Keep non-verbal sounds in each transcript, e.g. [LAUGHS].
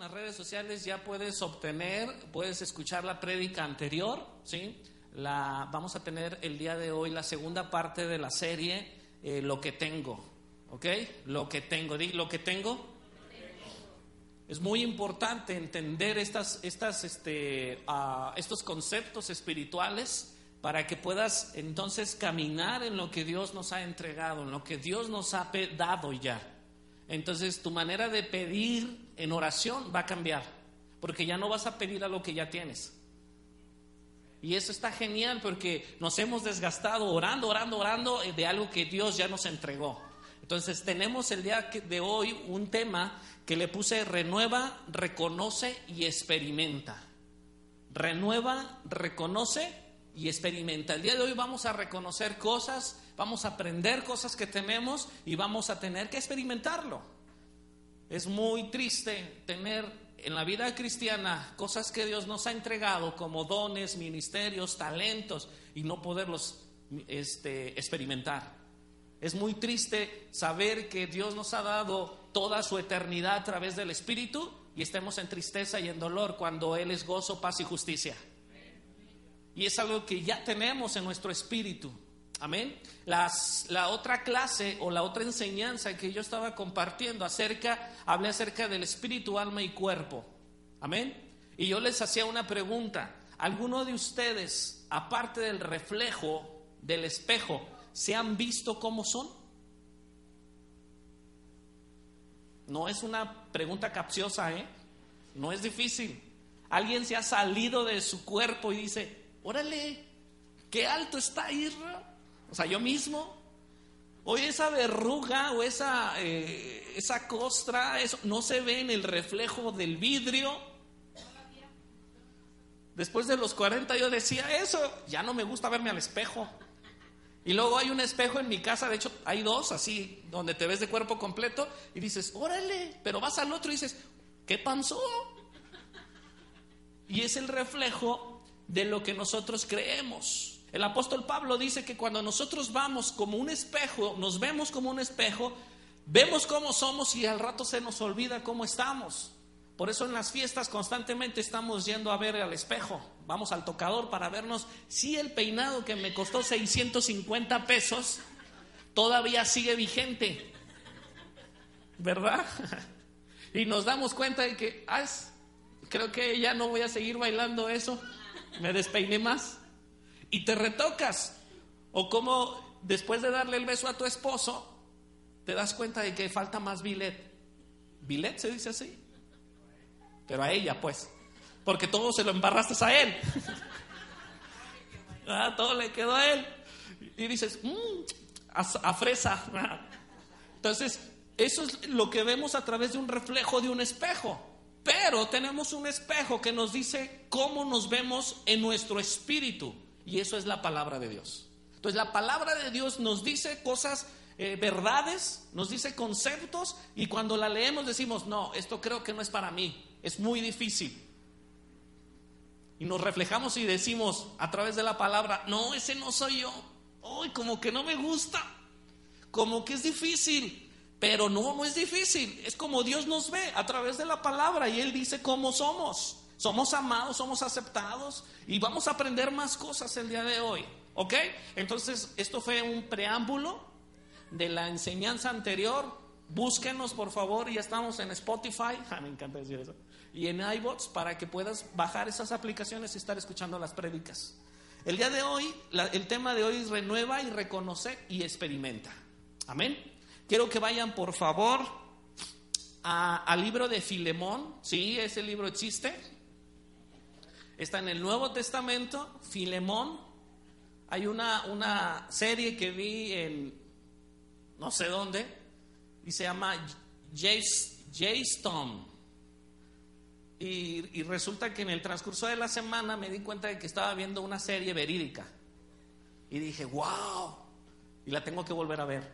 en las redes sociales ya puedes obtener, puedes escuchar la prédica anterior, ¿sí? La, vamos a tener el día de hoy la segunda parte de la serie, eh, Lo que tengo, ¿ok? Lo que tengo, di, lo que tengo. Es muy importante entender estas, estas, este, ah, estos conceptos espirituales para que puedas entonces caminar en lo que Dios nos ha entregado, en lo que Dios nos ha dado ya. Entonces tu manera de pedir en oración va a cambiar, porque ya no vas a pedir a lo que ya tienes. Y eso está genial porque nos hemos desgastado orando, orando, orando de algo que Dios ya nos entregó. Entonces tenemos el día de hoy un tema que le puse renueva, reconoce y experimenta. Renueva, reconoce y experimenta. El día de hoy vamos a reconocer cosas, vamos a aprender cosas que tenemos y vamos a tener que experimentarlo. Es muy triste tener en la vida cristiana cosas que Dios nos ha entregado como dones, ministerios, talentos y no poderlos este, experimentar. Es muy triste saber que Dios nos ha dado toda su eternidad a través del Espíritu y estemos en tristeza y en dolor cuando Él es gozo, paz y justicia. Y es algo que ya tenemos en nuestro espíritu. Amén. la otra clase o la otra enseñanza que yo estaba compartiendo acerca, hablé acerca del espíritu, alma y cuerpo. Amén. Y yo les hacía una pregunta. ¿Alguno de ustedes, aparte del reflejo del espejo, se han visto cómo son? No es una pregunta capciosa, ¿eh? No es difícil. Alguien se ha salido de su cuerpo y dice, órale, qué alto está Irra. O sea, yo mismo. Hoy esa verruga o esa, eh, esa costra, eso no se ve en el reflejo del vidrio. Después de los 40 yo decía eso, ya no me gusta verme al espejo. Y luego hay un espejo en mi casa, de hecho hay dos así, donde te ves de cuerpo completo y dices, órale, pero vas al otro y dices, ¿qué pasó? Y es el reflejo de lo que nosotros creemos. El apóstol Pablo dice que cuando nosotros vamos como un espejo, nos vemos como un espejo, vemos cómo somos y al rato se nos olvida cómo estamos. Por eso en las fiestas constantemente estamos yendo a ver al espejo. Vamos al tocador para vernos si el peinado que me costó 650 pesos todavía sigue vigente. ¿Verdad? [LAUGHS] Y nos damos cuenta de que, ah, creo que ya no voy a seguir bailando eso. Me despeiné más y te retocas. O como después de darle el beso a tu esposo, te das cuenta de que falta más bilet. ¿Bilet se dice así? Pero a ella, pues. Porque todo se lo embarraste a él. [LAUGHS] ah, todo le quedó a él. Y dices, mmm, a, fresa. [LAUGHS] Entonces, eso es lo que vemos a través de un reflejo de un espejo. Pero tenemos un espejo que nos dice cómo nos vemos en nuestro espíritu. Y eso es la palabra de Dios. Entonces la palabra de Dios nos dice cosas, eh, verdades, nos dice conceptos y cuando la leemos decimos, no, esto creo que no es para mí, es muy difícil. Y nos reflejamos y decimos a través de la palabra, no, ese no soy yo. Hoy como que no me gusta, como que es difícil. Pero no, no es difícil. Es como Dios nos ve a través de la palabra y Él dice cómo somos. Somos amados, somos aceptados y vamos a aprender más cosas el día de hoy. ¿Ok? Entonces, esto fue un preámbulo de la enseñanza anterior. Búsquenos, por favor, ya estamos en Spotify. [LAUGHS] me encanta decir eso. Y en iBots para que puedas bajar esas aplicaciones y estar escuchando las prédicas. El día de hoy, el tema de hoy es renueva y reconoce y experimenta. Amén. Quiero que vayan, por favor, al libro de Filemón. Sí, ese libro existe. Está en el Nuevo Testamento, Filemón. Hay una, una serie que vi en no sé dónde y se llama J-Stone. Y, y, resulta que en el transcurso de la semana me di cuenta de que estaba viendo una serie verídica. Y dije, wow, y la tengo que volver a ver.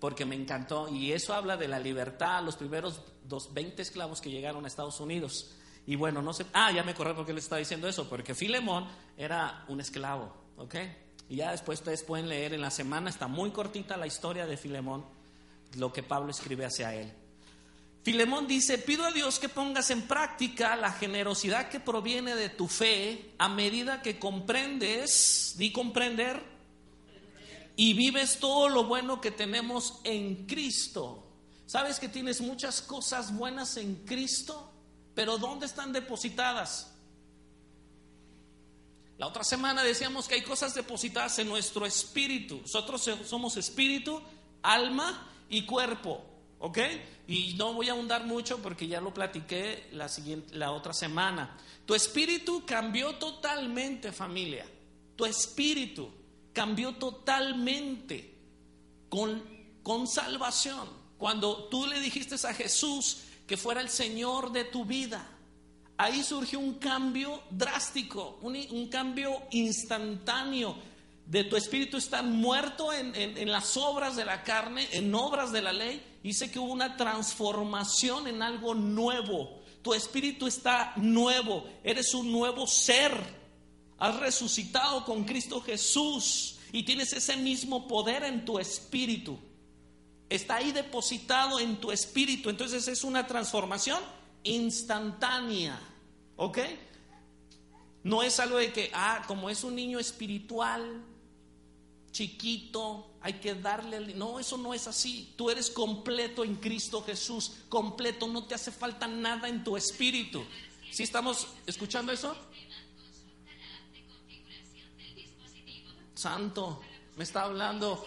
Porque me encantó. Y eso habla de la libertad, los primeros dos, 20 esclavos que llegaron a Estados Unidos. Y bueno, no sé, ah, ya me acordé porque le estaba diciendo eso, porque Filemón era un esclavo, ¿ok? Y ya después ustedes pueden leer en la semana, está muy cortita la historia de Filemón, lo que Pablo escribe hacia él. Filemón dice, pido a Dios que pongas en práctica la generosidad que proviene de tu fe a medida que comprendes, di comprender, y vives todo lo bueno que tenemos en Cristo. ¿Sabes que tienes muchas cosas buenas en Cristo? Pero ¿dónde están depositadas? La otra semana decíamos que hay cosas depositadas en nuestro espíritu. Nosotros somos espíritu, alma y cuerpo. ¿Ok? Y no voy a ahondar mucho porque ya lo platiqué la, siguiente, la otra semana. Tu espíritu cambió totalmente, familia. Tu espíritu cambió totalmente con, con salvación. Cuando tú le dijiste a Jesús que fuera el Señor de tu vida, ahí surgió un cambio drástico, un, cambio instantáneo de tu espíritu estar muerto en, en, las obras de la carne, en obras de la ley, dice que hubo una transformación en algo nuevo. Tu espíritu está nuevo, eres un nuevo ser. Has resucitado con Cristo Jesús y tienes ese mismo poder en tu espíritu. Está ahí depositado en tu espíritu. Entonces es una transformación instantánea. ¿Ok? No es algo de que, ah, como es un niño espiritual, chiquito, hay que darle... No, eso no es así. Tú eres completo en Cristo Jesús, completo, no te hace falta nada en tu espíritu. ¿Sí estamos escuchando eso? Santo, me está hablando.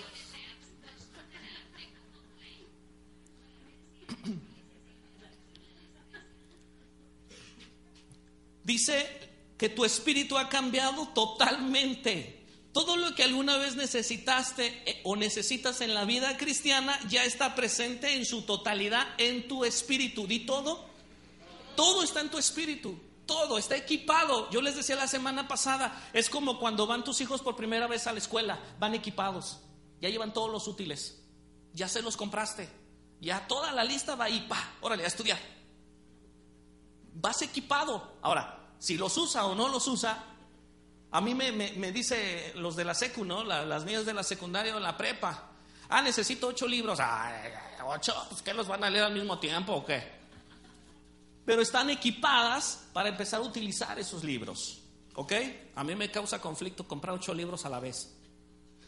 Dice que tu espíritu ha cambiado totalmente. Todo lo que alguna vez necesitaste eh, o necesitas en la vida cristiana ya está presente en su totalidad en tu espíritu. Di todo. Todo está en tu espíritu. Todo está equipado. Yo les decía la semana pasada, es como cuando van tus hijos por primera vez a la escuela, van equipados. Ya llevan todos los útiles. Ya se los compraste. Ya toda la lista va ahí, pa, órale, a estudiar. Vas equipado. Ahora, si los usa o no los usa, a mí me, me, dice los de la secu, ¿no? las niñas de la secundaria o la prepa. Ah, necesito ocho libros. Ah, ocho, pues ¿qué los van a leer al mismo tiempo o qué? Pero están equipadas para empezar a utilizar esos libros. ¿Ok? A mí me causa conflicto comprar ocho libros a la vez.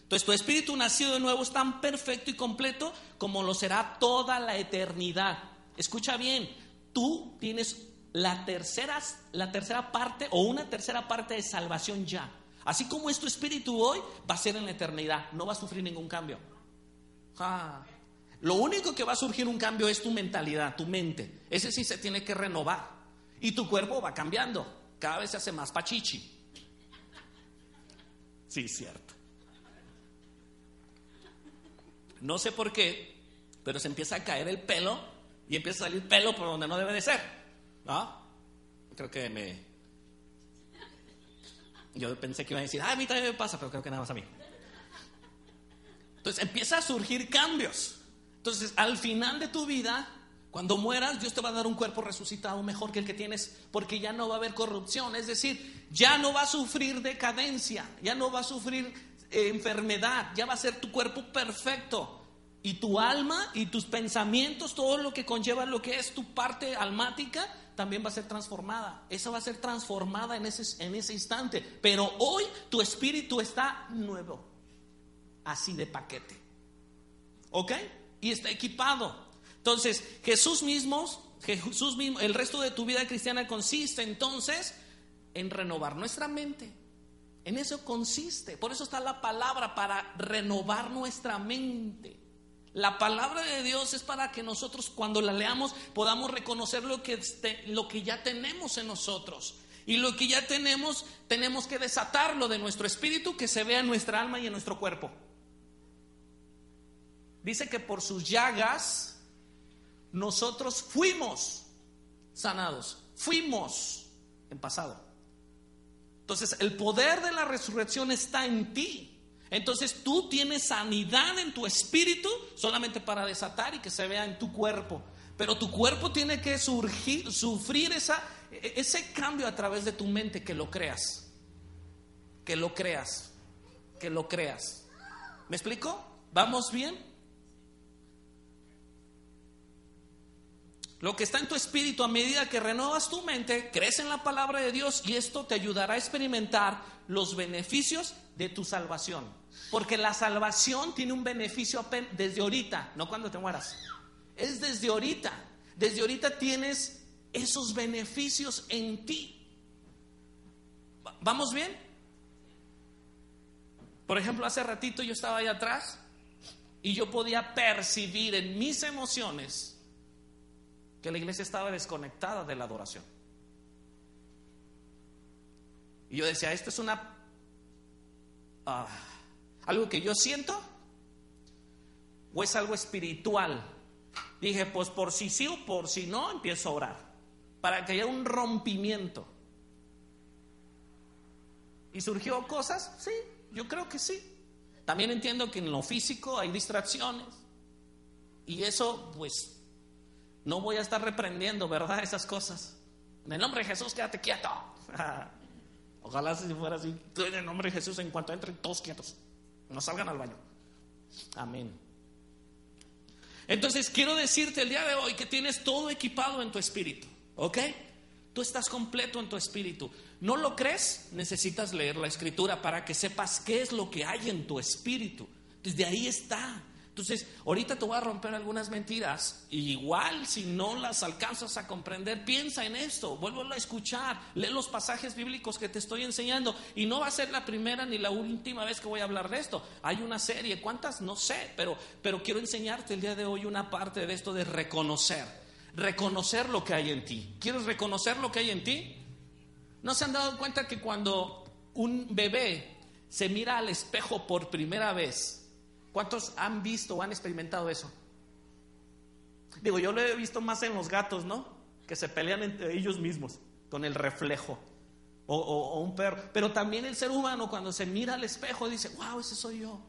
Entonces tu espíritu nacido de nuevo es tan perfecto y completo como lo será toda la eternidad. Escucha bien, tú tienes la tercera, la tercera parte o una tercera parte de salvación ya. Así como es tu espíritu hoy, va a ser en la eternidad. No va a sufrir ningún cambio. Lo único que va a surgir un cambio es tu mentalidad, tu mente. Ese sí se tiene que renovar. Y tu cuerpo va cambiando. Cada vez se hace más pachichi. Sí, cierto. No sé por qué, pero se empieza a caer el pelo y empieza a salir pelo por donde no debe de ser. ¿Ah? Creo que me... Yo pensé que iba a decir, ah, a mí también me pasa, pero creo que nada más a mí. Entonces empieza a surgir cambios. Entonces, al final de tu vida, cuando mueras, Dios te va a dar un cuerpo resucitado mejor que el que tienes, porque ya no va a haber corrupción. Es decir, ya no va a sufrir decadencia, ya no va a sufrir eh, enfermedad, ya va a ser tu cuerpo perfecto. Y tu alma y tus pensamientos, todo lo que conlleva lo que es tu parte almática, también va a ser transformada. Esa va a ser transformada en ese, en ese instante. Pero hoy tu espíritu está nuevo. Así de paquete. ¿Ok? Y está equipado. Entonces, Jesús mismo, Jesús mismo, el resto de tu vida cristiana consiste entonces en renovar nuestra mente. En eso consiste. Por eso está la palabra para renovar nuestra mente. La palabra de Dios es para que nosotros cuando la leamos podamos reconocer lo que, este, lo que ya tenemos en nosotros. Y lo que ya tenemos, tenemos que desatarlo de nuestro espíritu que se vea en nuestra alma y en nuestro cuerpo. Dice que por sus llagas nosotros fuimos sanados, fuimos en pasado. Entonces el poder de la resurrección está en ti. Entonces tú tienes sanidad en tu espíritu solamente para desatar y que se vea en tu cuerpo. Pero tu cuerpo tiene que surgir, sufrir esa, ese cambio a través de tu mente, que lo creas. Que lo creas. Que lo creas. ¿Me explico? ¿Vamos bien? Lo que está en tu espíritu a medida que renuevas tu mente, crees en la palabra de Dios y esto te ayudará a experimentar los beneficios de tu salvación. Porque la salvación tiene un beneficio desde ahorita, no cuando te mueras. Es desde ahorita. Desde ahorita tienes esos beneficios en ti. ¿Vamos bien? Por ejemplo, hace ratito yo estaba ahí atrás y yo podía percibir en mis emociones que la iglesia estaba desconectada de la adoración. Y yo decía, esto es una... Ah, algo que yo siento o es algo espiritual. Dije, pues por si sí o por si no, empiezo a orar. Para que haya un rompimiento. ¿Y surgió cosas? Sí, yo creo que sí. También entiendo que en lo físico hay distracciones. Y eso, pues, no voy a estar reprendiendo, ¿verdad? Esas cosas. En el nombre de Jesús, quédate quieto. [LAUGHS] Ojalá si fuera así. En el nombre de Jesús, en cuanto entren todos quietos, no salgan al baño. Amén. Entonces, quiero decirte el día de hoy que tienes todo equipado en tu espíritu. ¿Ok? Tú estás completo en tu espíritu. ¿No lo crees? Necesitas leer la escritura para que sepas qué es lo que hay en tu espíritu. Desde ahí está. Entonces, ahorita te voy a romper algunas mentiras. igual, si no las alcanzas a comprender, piensa en esto, vuelvo a escuchar, lee los pasajes bíblicos que te estoy enseñando. Y no va a ser la primera ni la última vez que voy a hablar de esto. Hay una serie, ¿cuántas? No sé, pero, pero quiero enseñarte el día de hoy una parte de esto de reconocer. Reconocer lo que hay en ti. ¿Quieres reconocer lo que hay en ti? ¿No se han dado cuenta que cuando un bebé se mira al espejo por primera vez, ¿Cuántos han visto o han experimentado eso? Digo, yo lo he visto más en los gatos, ¿no? Que se pelean entre ellos mismos con el reflejo. O, un perro. Pero también el ser humano cuando se mira al espejo dice, wow, ese soy yo.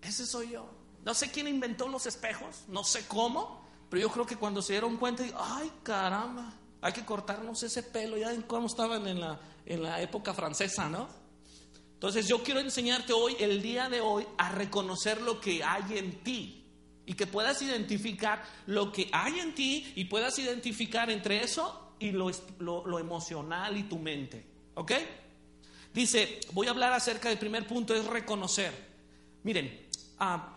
Ese soy yo. No sé quién inventó los espejos, no sé cómo, pero yo creo que cuando se dieron cuenta, ay caramba, hay que cortarnos ese pelo, ya cómo estaban en la, en la época francesa, ¿no? Entonces yo quiero enseñarte hoy, el día de hoy, a reconocer lo que hay en ti y que puedas identificar lo que hay en ti y puedas identificar entre eso y lo, lo, emocional y tu mente. ¿Ok? Dice, voy a hablar acerca del primer punto, es reconocer. Miren, ah,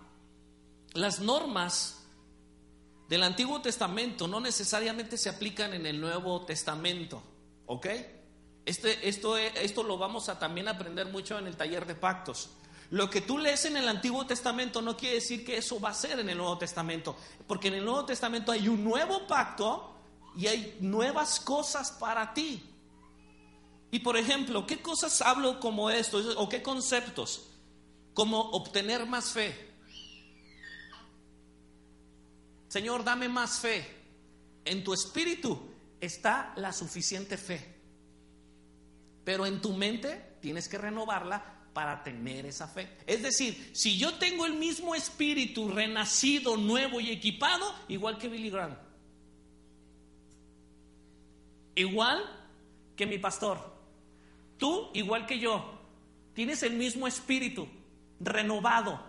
las normas del Antiguo Testamento no necesariamente se aplican en el Nuevo Testamento. ¿Ok? Este, esto, esto lo vamos a también aprender mucho en el taller de pactos. Lo que tú lees en el Antiguo Testamento no quiere decir que eso va a ser en el Nuevo Testamento, porque en el Nuevo Testamento hay un nuevo pacto y hay nuevas cosas para ti. Y por ejemplo, ¿qué cosas hablo como esto? ¿O qué conceptos? Como obtener más fe. Señor, dame más fe. En tu espíritu está la suficiente fe. Pero en tu mente tienes que renovarla para tener esa fe. Es decir, si yo tengo el mismo espíritu renacido, nuevo y equipado, igual que Billy Graham, igual que mi pastor, tú igual que yo, tienes el mismo espíritu renovado.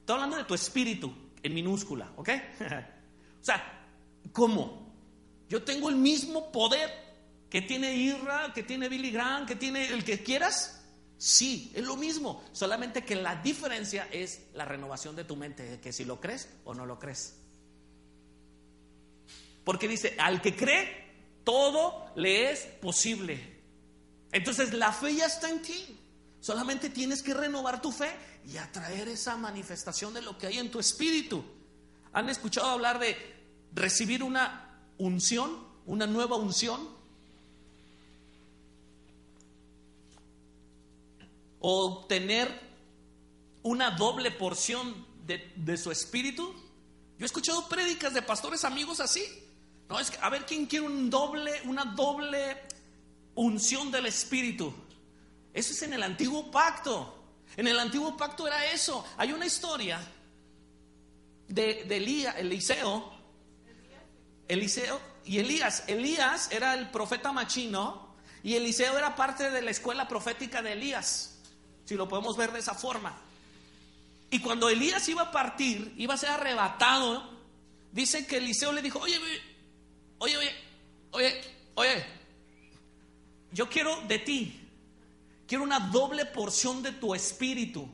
Estoy hablando de tu espíritu en minúscula, ¿ok? [LAUGHS] o sea, ¿cómo? Yo tengo el mismo poder que tiene Irra, que tiene Billy Graham, que tiene el que quieras. Sí, es lo mismo, solamente que la diferencia es la renovación de tu mente, que si lo crees o no lo crees. Porque dice, al que cree, todo le es posible. Entonces la fe ya está en ti. Solamente tienes que renovar tu fe y atraer esa manifestación de lo que hay en tu espíritu. ¿Han escuchado hablar de recibir una unción, una nueva unción? O tener una doble porción de, su espíritu. Yo he escuchado prédicas de pastores amigos así. No, es que, a ver, ¿quién quiere un doble, una doble unción del espíritu? Eso es en el antiguo pacto. En el antiguo pacto era eso. Hay una historia de, de Elías, Eliseo, Eliseo y Elías. Elías era el profeta machino y Eliseo era parte de la escuela profética de Elías si lo podemos ver de esa forma. Y cuando Elías iba a partir, iba a ser arrebatado, dice que Eliseo le dijo, oye, oye, oye, oye, oye, yo quiero de ti, quiero una doble porción de tu espíritu.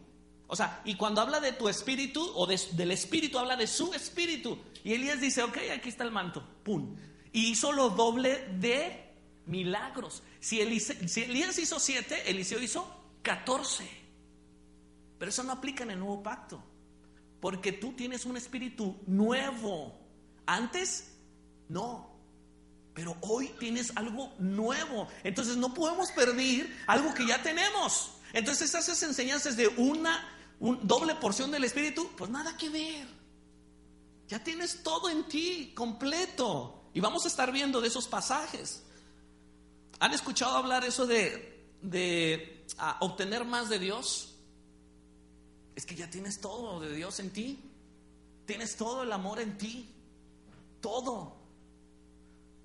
O sea, y cuando habla de tu espíritu o del espíritu, habla de su espíritu. Y Elías dice, ok, aquí está el manto, pum. Y hizo lo doble de milagros. Si, si Elías hizo siete, Eliseo hizo catorce. Pero eso no aplica en el nuevo pacto. Porque tú tienes un espíritu nuevo. Antes, no. Pero hoy tienes algo nuevo. Entonces no podemos perder algo que ya tenemos. Entonces esas enseñanzas de una doble porción del espíritu, pues nada que ver. Ya tienes todo en ti, completo. Y vamos a estar viendo de esos pasajes. ¿Han escuchado hablar eso de, de obtener más de Dios? Es que ya tienes todo de Dios en ti. Tienes todo el amor en ti. Todo.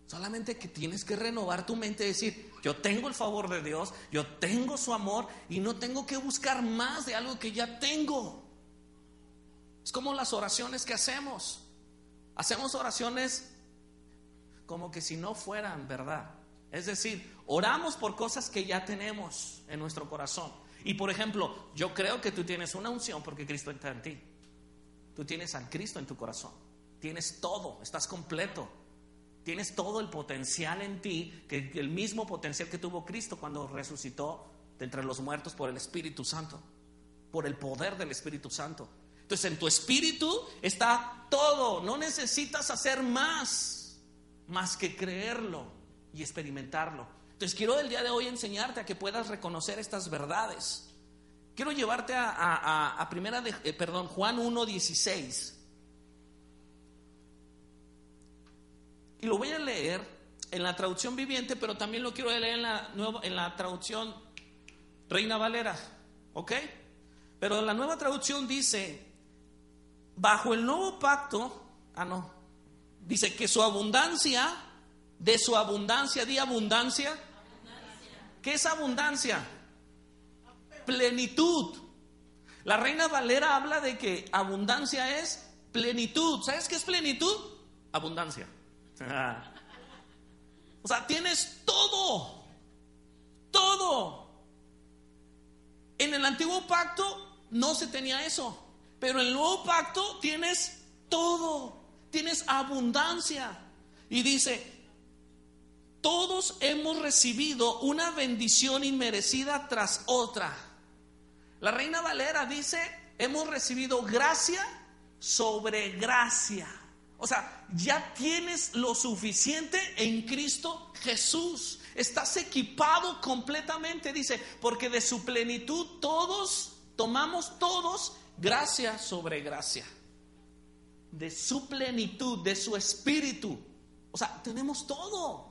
Solamente que tienes que renovar tu mente y decir, yo tengo el favor de Dios, yo tengo su amor y no tengo que buscar más de algo que ya tengo. Es como las oraciones que hacemos. Hacemos oraciones como que si no fueran verdad. Es decir, oramos por cosas que ya tenemos en nuestro corazón. Y por ejemplo, yo creo que tú tienes una unción porque Cristo está en ti. Tú tienes al Cristo en tu corazón. Tienes todo, estás completo. Tienes todo el potencial en ti, que el mismo potencial que tuvo Cristo cuando resucitó de entre los muertos por el Espíritu Santo, por el poder del Espíritu Santo. Entonces en tu espíritu está todo, no necesitas hacer más, más que creerlo y experimentarlo. Entonces quiero el día de hoy enseñarte a que puedas reconocer estas verdades. Quiero llevarte a, primera de, eh, perdón, Juan 1.16. Y lo voy a leer en la traducción viviente, pero también lo quiero leer en la, nueva, en la traducción Reina Valera. ¿Ok? Pero la nueva traducción dice, bajo el nuevo pacto, ah no, dice que su abundancia, de su abundancia, di abundancia, ¿Qué es abundancia? Plenitud. La Reina Valera habla de que abundancia es plenitud. ¿Sabes qué es plenitud? Abundancia. [LAUGHS] O sea, tienes todo. Todo. En el antiguo pacto no se tenía eso. Pero en el nuevo pacto tienes todo. Tienes abundancia. Y dice, todos hemos recibido una bendición inmerecida tras otra. La reina Valera dice, hemos recibido gracia sobre gracia. O sea, ya tienes lo suficiente en Cristo Jesús. Estás equipado completamente, dice, porque de su plenitud todos, tomamos todos gracia sobre gracia. De su plenitud, de su espíritu. O sea, tenemos todo.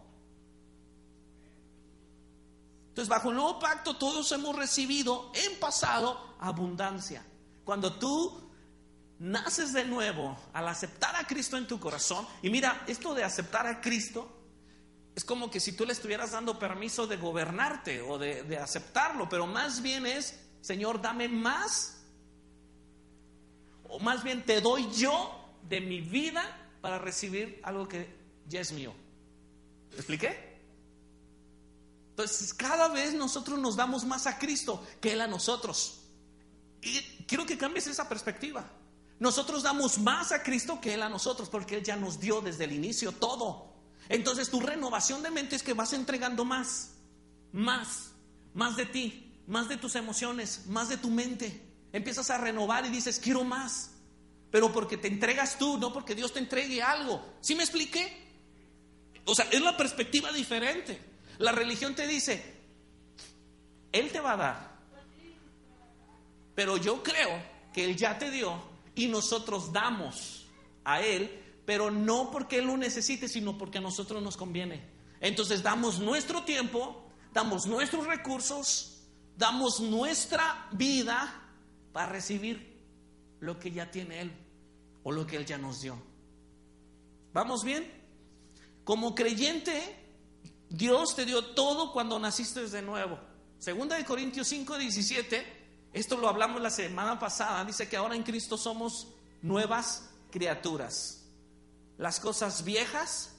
Entonces, bajo el nuevo pacto todos hemos recibido en pasado abundancia. Cuando tú naces de nuevo al aceptar a Cristo en tu corazón, y mira, esto de aceptar a Cristo es como que si tú le estuvieras dando permiso de gobernarte o de, aceptarlo, pero más bien es, Señor, dame más, o más bien te doy yo de mi vida para recibir algo que ya es mío. ¿Te expliqué? Entonces, cada vez nosotros nos damos más a Cristo que Él a nosotros. Y quiero que cambies esa perspectiva. Nosotros damos más a Cristo que Él a nosotros, porque Él ya nos dio desde el inicio todo. Entonces tu renovación de mente es que vas entregando más, más, más de ti, más de tus emociones, más de tu mente. Empiezas a renovar y dices, quiero más. Pero porque te entregas tú, no porque Dios te entregue algo. ¿Sí me expliqué? O sea, es la perspectiva diferente. La religión te dice, Él te va a dar. Pero yo creo que Él ya te dio y nosotros damos a Él, pero no porque Él lo necesite, sino porque a nosotros nos conviene. Entonces damos nuestro tiempo, damos nuestros recursos, damos nuestra vida para recibir lo que ya tiene Él o lo que Él ya nos dio. ¿Vamos bien? Como creyente, Dios te dio todo cuando naciste de nuevo. Segunda de Corintios 5, 17, esto lo hablamos la semana pasada, dice que ahora en Cristo somos nuevas criaturas. las cosas viejas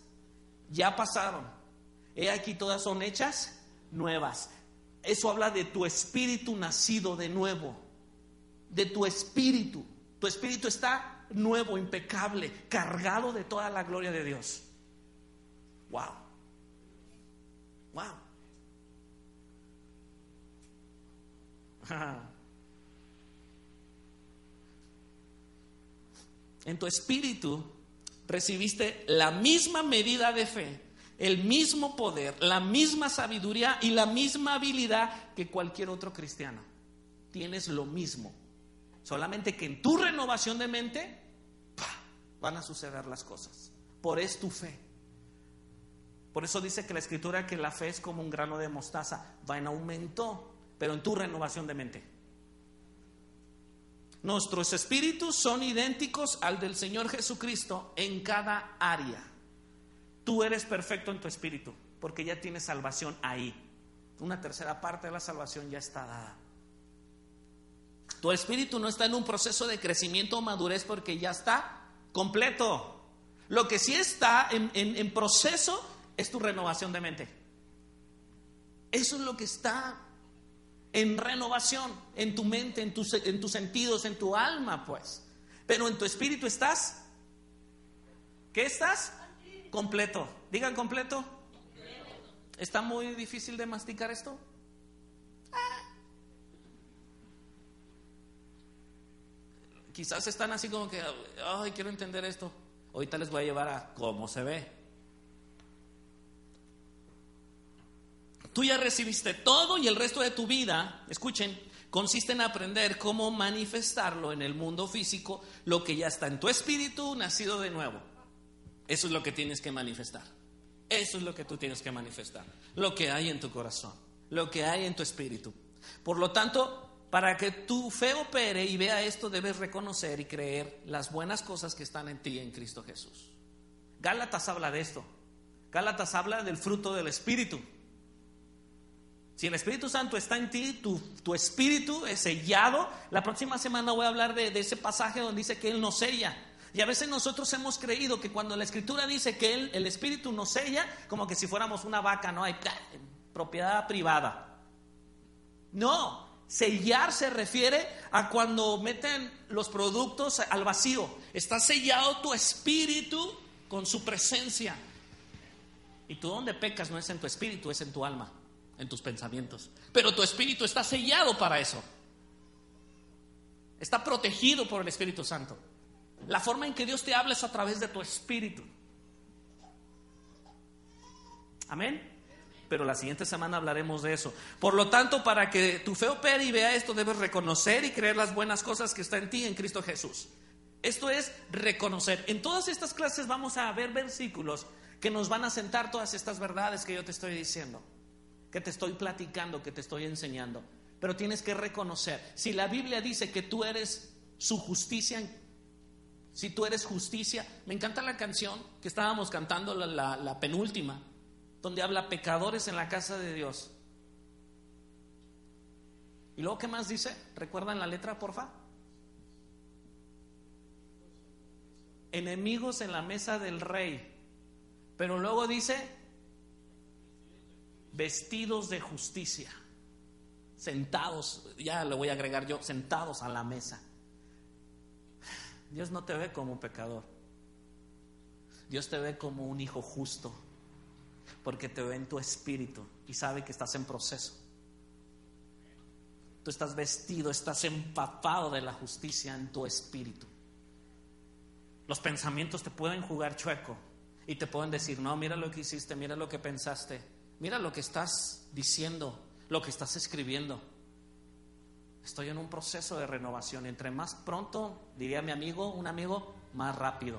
ya pasaron. He aquí todas son hechas nuevas. Eso habla de tu espíritu nacido de nuevo. De tu espíritu. Tu espíritu está nuevo, impecable, cargado de toda la gloria de Dios. Wow. Wow. [LAUGHS] En tu espíritu recibiste la misma medida de fe, el mismo poder, la misma sabiduría y la misma habilidad que cualquier otro cristiano. Tienes lo mismo. Solamente que en tu renovación de mente van a suceder las cosas. Por es tu fe. Por eso dice que la escritura que la fe es como un grano de mostaza, va en aumento, pero en tu renovación de mente. Nuestros espíritus son idénticos al del Señor Jesucristo en cada área. Tú eres perfecto en tu espíritu, porque ya tienes salvación ahí. Una tercera parte de la salvación ya está dada. Tu espíritu no está en un proceso de crecimiento o madurez porque ya está completo. Lo que sí está en, en proceso es tu renovación de mente. Eso es lo que está en renovación, en tu mente, en tus, en tus sentidos, en tu alma, pues. Pero en tu espíritu estás, ¿qué estás? Completo. Digan completo. ¿Está muy difícil de masticar esto? Ah. Quizás están así como que, ay, quiero entender esto. Ahorita les voy a llevar a cómo se ve. Tú ya recibiste todo y el resto de tu vida, escuchen, consiste en aprender cómo manifestarlo en el mundo físico, lo que ya está en tu espíritu nacido de nuevo. Eso es lo que tienes que manifestar. Eso es lo que tú tienes que manifestar. Lo que hay en tu corazón, lo que hay en tu espíritu. Por lo tanto, para que tu fe opere y vea esto, debes reconocer y creer las buenas cosas que están en ti en Cristo Jesús. Gálatas habla de esto. Gálatas habla del fruto del espíritu. Si el Espíritu Santo está en ti, tu, espíritu es sellado. La próxima semana voy a hablar de, ese pasaje donde dice que Él nos sella. Y a veces nosotros hemos creído que cuando la Escritura dice que él, el Espíritu nos sella, como que si fuéramos una vaca, ¿no? Hay propiedad privada. No, sellar se refiere a cuando meten los productos al vacío. Está sellado tu espíritu con su presencia. Y tú donde pecas no es en tu espíritu, es en tu alma en tus pensamientos. Pero tu espíritu está sellado para eso. Está protegido por el Espíritu Santo. La forma en que Dios te habla es a través de tu espíritu. Amén. Pero la siguiente semana hablaremos de eso. Por lo tanto, para que tu fe opere y vea esto, debes reconocer y creer las buenas cosas que está en ti en Cristo Jesús. Esto es reconocer. En todas estas clases vamos a ver versículos que nos van a sentar todas estas verdades que yo te estoy diciendo que te estoy platicando, que te estoy enseñando. Pero tienes que reconocer, si la Biblia dice que tú eres su justicia, si tú eres justicia, me encanta la canción que estábamos cantando, la, penúltima, donde habla pecadores en la casa de Dios. ¿Y luego qué más dice? ¿Recuerdan la letra, porfa? Enemigos en la mesa del rey. Pero luego dice, vestidos de justicia, sentados, ya lo voy a agregar yo, sentados a la mesa. Dios no te ve como pecador. Dios te ve como un hijo justo, porque te ve en tu espíritu y sabe que estás en proceso. Tú estás vestido, estás empapado de la justicia en tu espíritu. Los pensamientos te pueden jugar chueco y te pueden decir, no, mira lo que hiciste, mira lo que pensaste mira lo que estás diciendo, lo que estás escribiendo. Estoy en un proceso de renovación. Entre más pronto, diría mi amigo, un amigo, más rápido.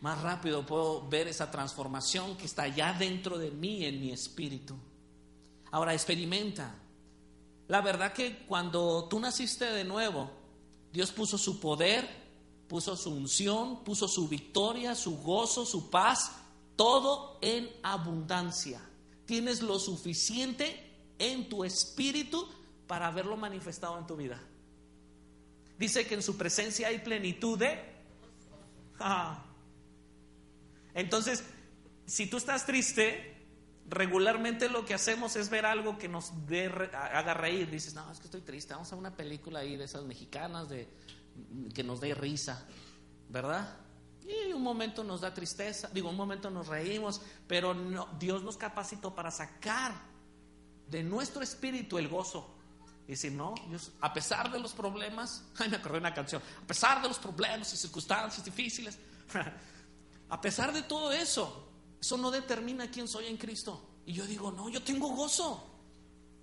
Más rápido puedo ver esa transformación que está ya dentro de mí, en mi espíritu. Ahora experimenta. La verdad que cuando tú naciste de nuevo, Dios puso su poder, puso su unción, puso su victoria, su gozo, su paz todo en abundancia. Tienes lo suficiente en tu espíritu para verlo manifestado en tu vida. Dice que en su presencia hay plenitud de... Entonces, si tú estás triste, regularmente lo que hacemos es ver algo que nos haga reír. Dices, no, es que estoy triste, vamos a una película ahí de esas mexicanas de, que nos dé risa, ¿verdad? Y un momento nos da tristeza, digo, un momento nos reímos, pero no, Dios nos capacitó para sacar de nuestro espíritu el gozo. Y decir, no, a pesar de los problemas, [LAUGHS] ay, me acordé una canción, a pesar de los problemas y circunstancias difíciles, [LAUGHS] a pesar de todo eso, eso no determina quién soy en Cristo. Y yo digo, no, yo tengo gozo.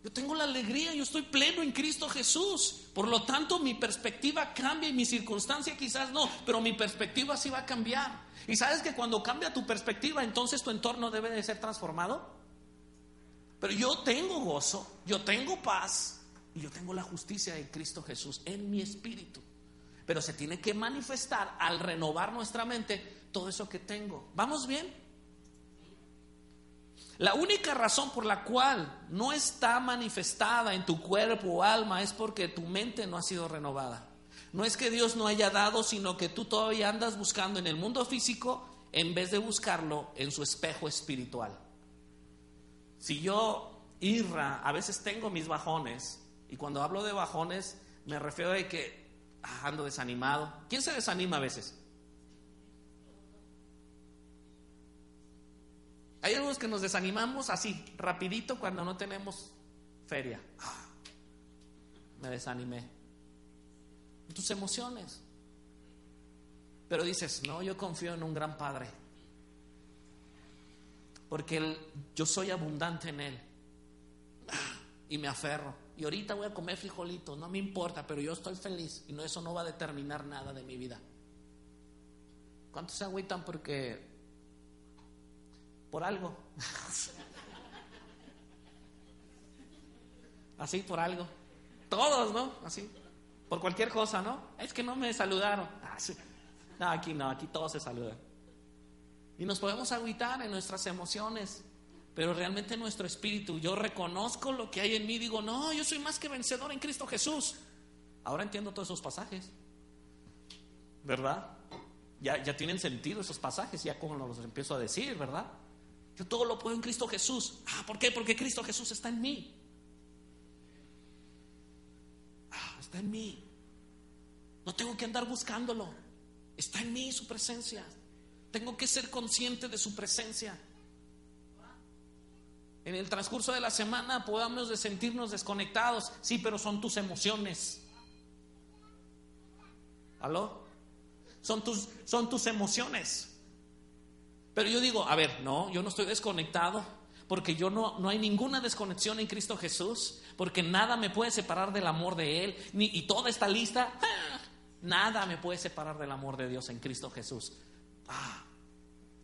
Yo tengo la alegría, yo estoy pleno en Cristo Jesús. Por lo tanto, mi perspectiva cambia y mi circunstancia quizás no, pero mi perspectiva sí va a cambiar. Y sabes que cuando cambia tu perspectiva, entonces tu entorno debe de ser transformado. Pero yo tengo gozo, yo tengo paz y yo tengo la justicia de Cristo Jesús en mi espíritu. Pero se tiene que manifestar al renovar nuestra mente todo eso que tengo. ¿Vamos bien? La única razón por la cual no está manifestada en tu cuerpo o alma es porque tu mente no ha sido renovada. No es que Dios no haya dado, sino que tú todavía andas buscando en el mundo físico en vez de buscarlo en su espejo espiritual. Si yo, Irra, a veces tengo mis bajones, y cuando hablo de bajones me refiero a que ah, ando desanimado. ¿Quién se desanima a veces? Hay algunos que nos desanimamos así, rapidito cuando no tenemos feria. Ah, me desanimé. Tus emociones. Pero dices, no, yo confío en un gran Padre. Porque yo soy abundante en Él. Y me aferro. Y ahorita voy a comer frijolitos, no me importa, pero yo estoy feliz. Y no, eso no va a determinar nada de mi vida. ¿Cuántos se agüitan porque por algo. Así, por algo. Todos, ¿no? Así. Por cualquier cosa, ¿no? Es que no me saludaron. Ah, no, aquí no, aquí todos se saludan. Y nos podemos agüitar en nuestras emociones, pero realmente nuestro espíritu, yo reconozco lo que hay en mí, digo, no, yo soy más que vencedor en Cristo Jesús. Ahora entiendo todos esos pasajes, ¿verdad? Ya, ya tienen sentido esos pasajes, ya como los empiezo a decir, ¿verdad? Yo todo lo puedo en Cristo Jesús. Ah, ¿por qué? Porque Cristo Jesús está en mí. Ah, está en mí. No tengo que andar buscándolo. Está en mí su presencia. Tengo que ser consciente de su presencia. En el transcurso de la semana podamos de sentirnos desconectados. Sí, pero son tus emociones. ¿Aló? Son tus, son tus emociones. Pero yo digo, a ver, no, yo no estoy desconectado, porque yo no, no hay ninguna desconexión en Cristo Jesús, porque nada me puede separar del amor de Él, ni, y toda esta lista, ¡ah! nada me puede separar del amor de Dios en Cristo Jesús. Ah,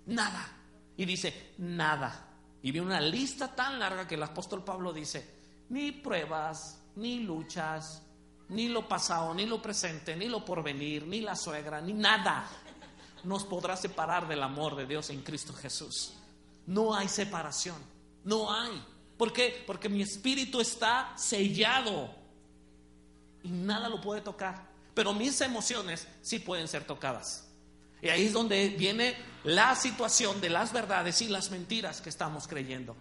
nada. Y dice, nada. Y vi una lista tan larga que el apóstol Pablo dice, ni pruebas, ni luchas, ni lo pasado, ni lo presente, ni lo porvenir, ni la suegra, ni nada nos podrá separar del amor de Dios en Cristo Jesús. No hay separación, no hay. ¿Por qué? Porque mi espíritu está sellado y nada lo puede tocar. Pero mis emociones sí pueden ser tocadas. Y ahí es donde viene la situación de las verdades y las mentiras que estamos creyendo.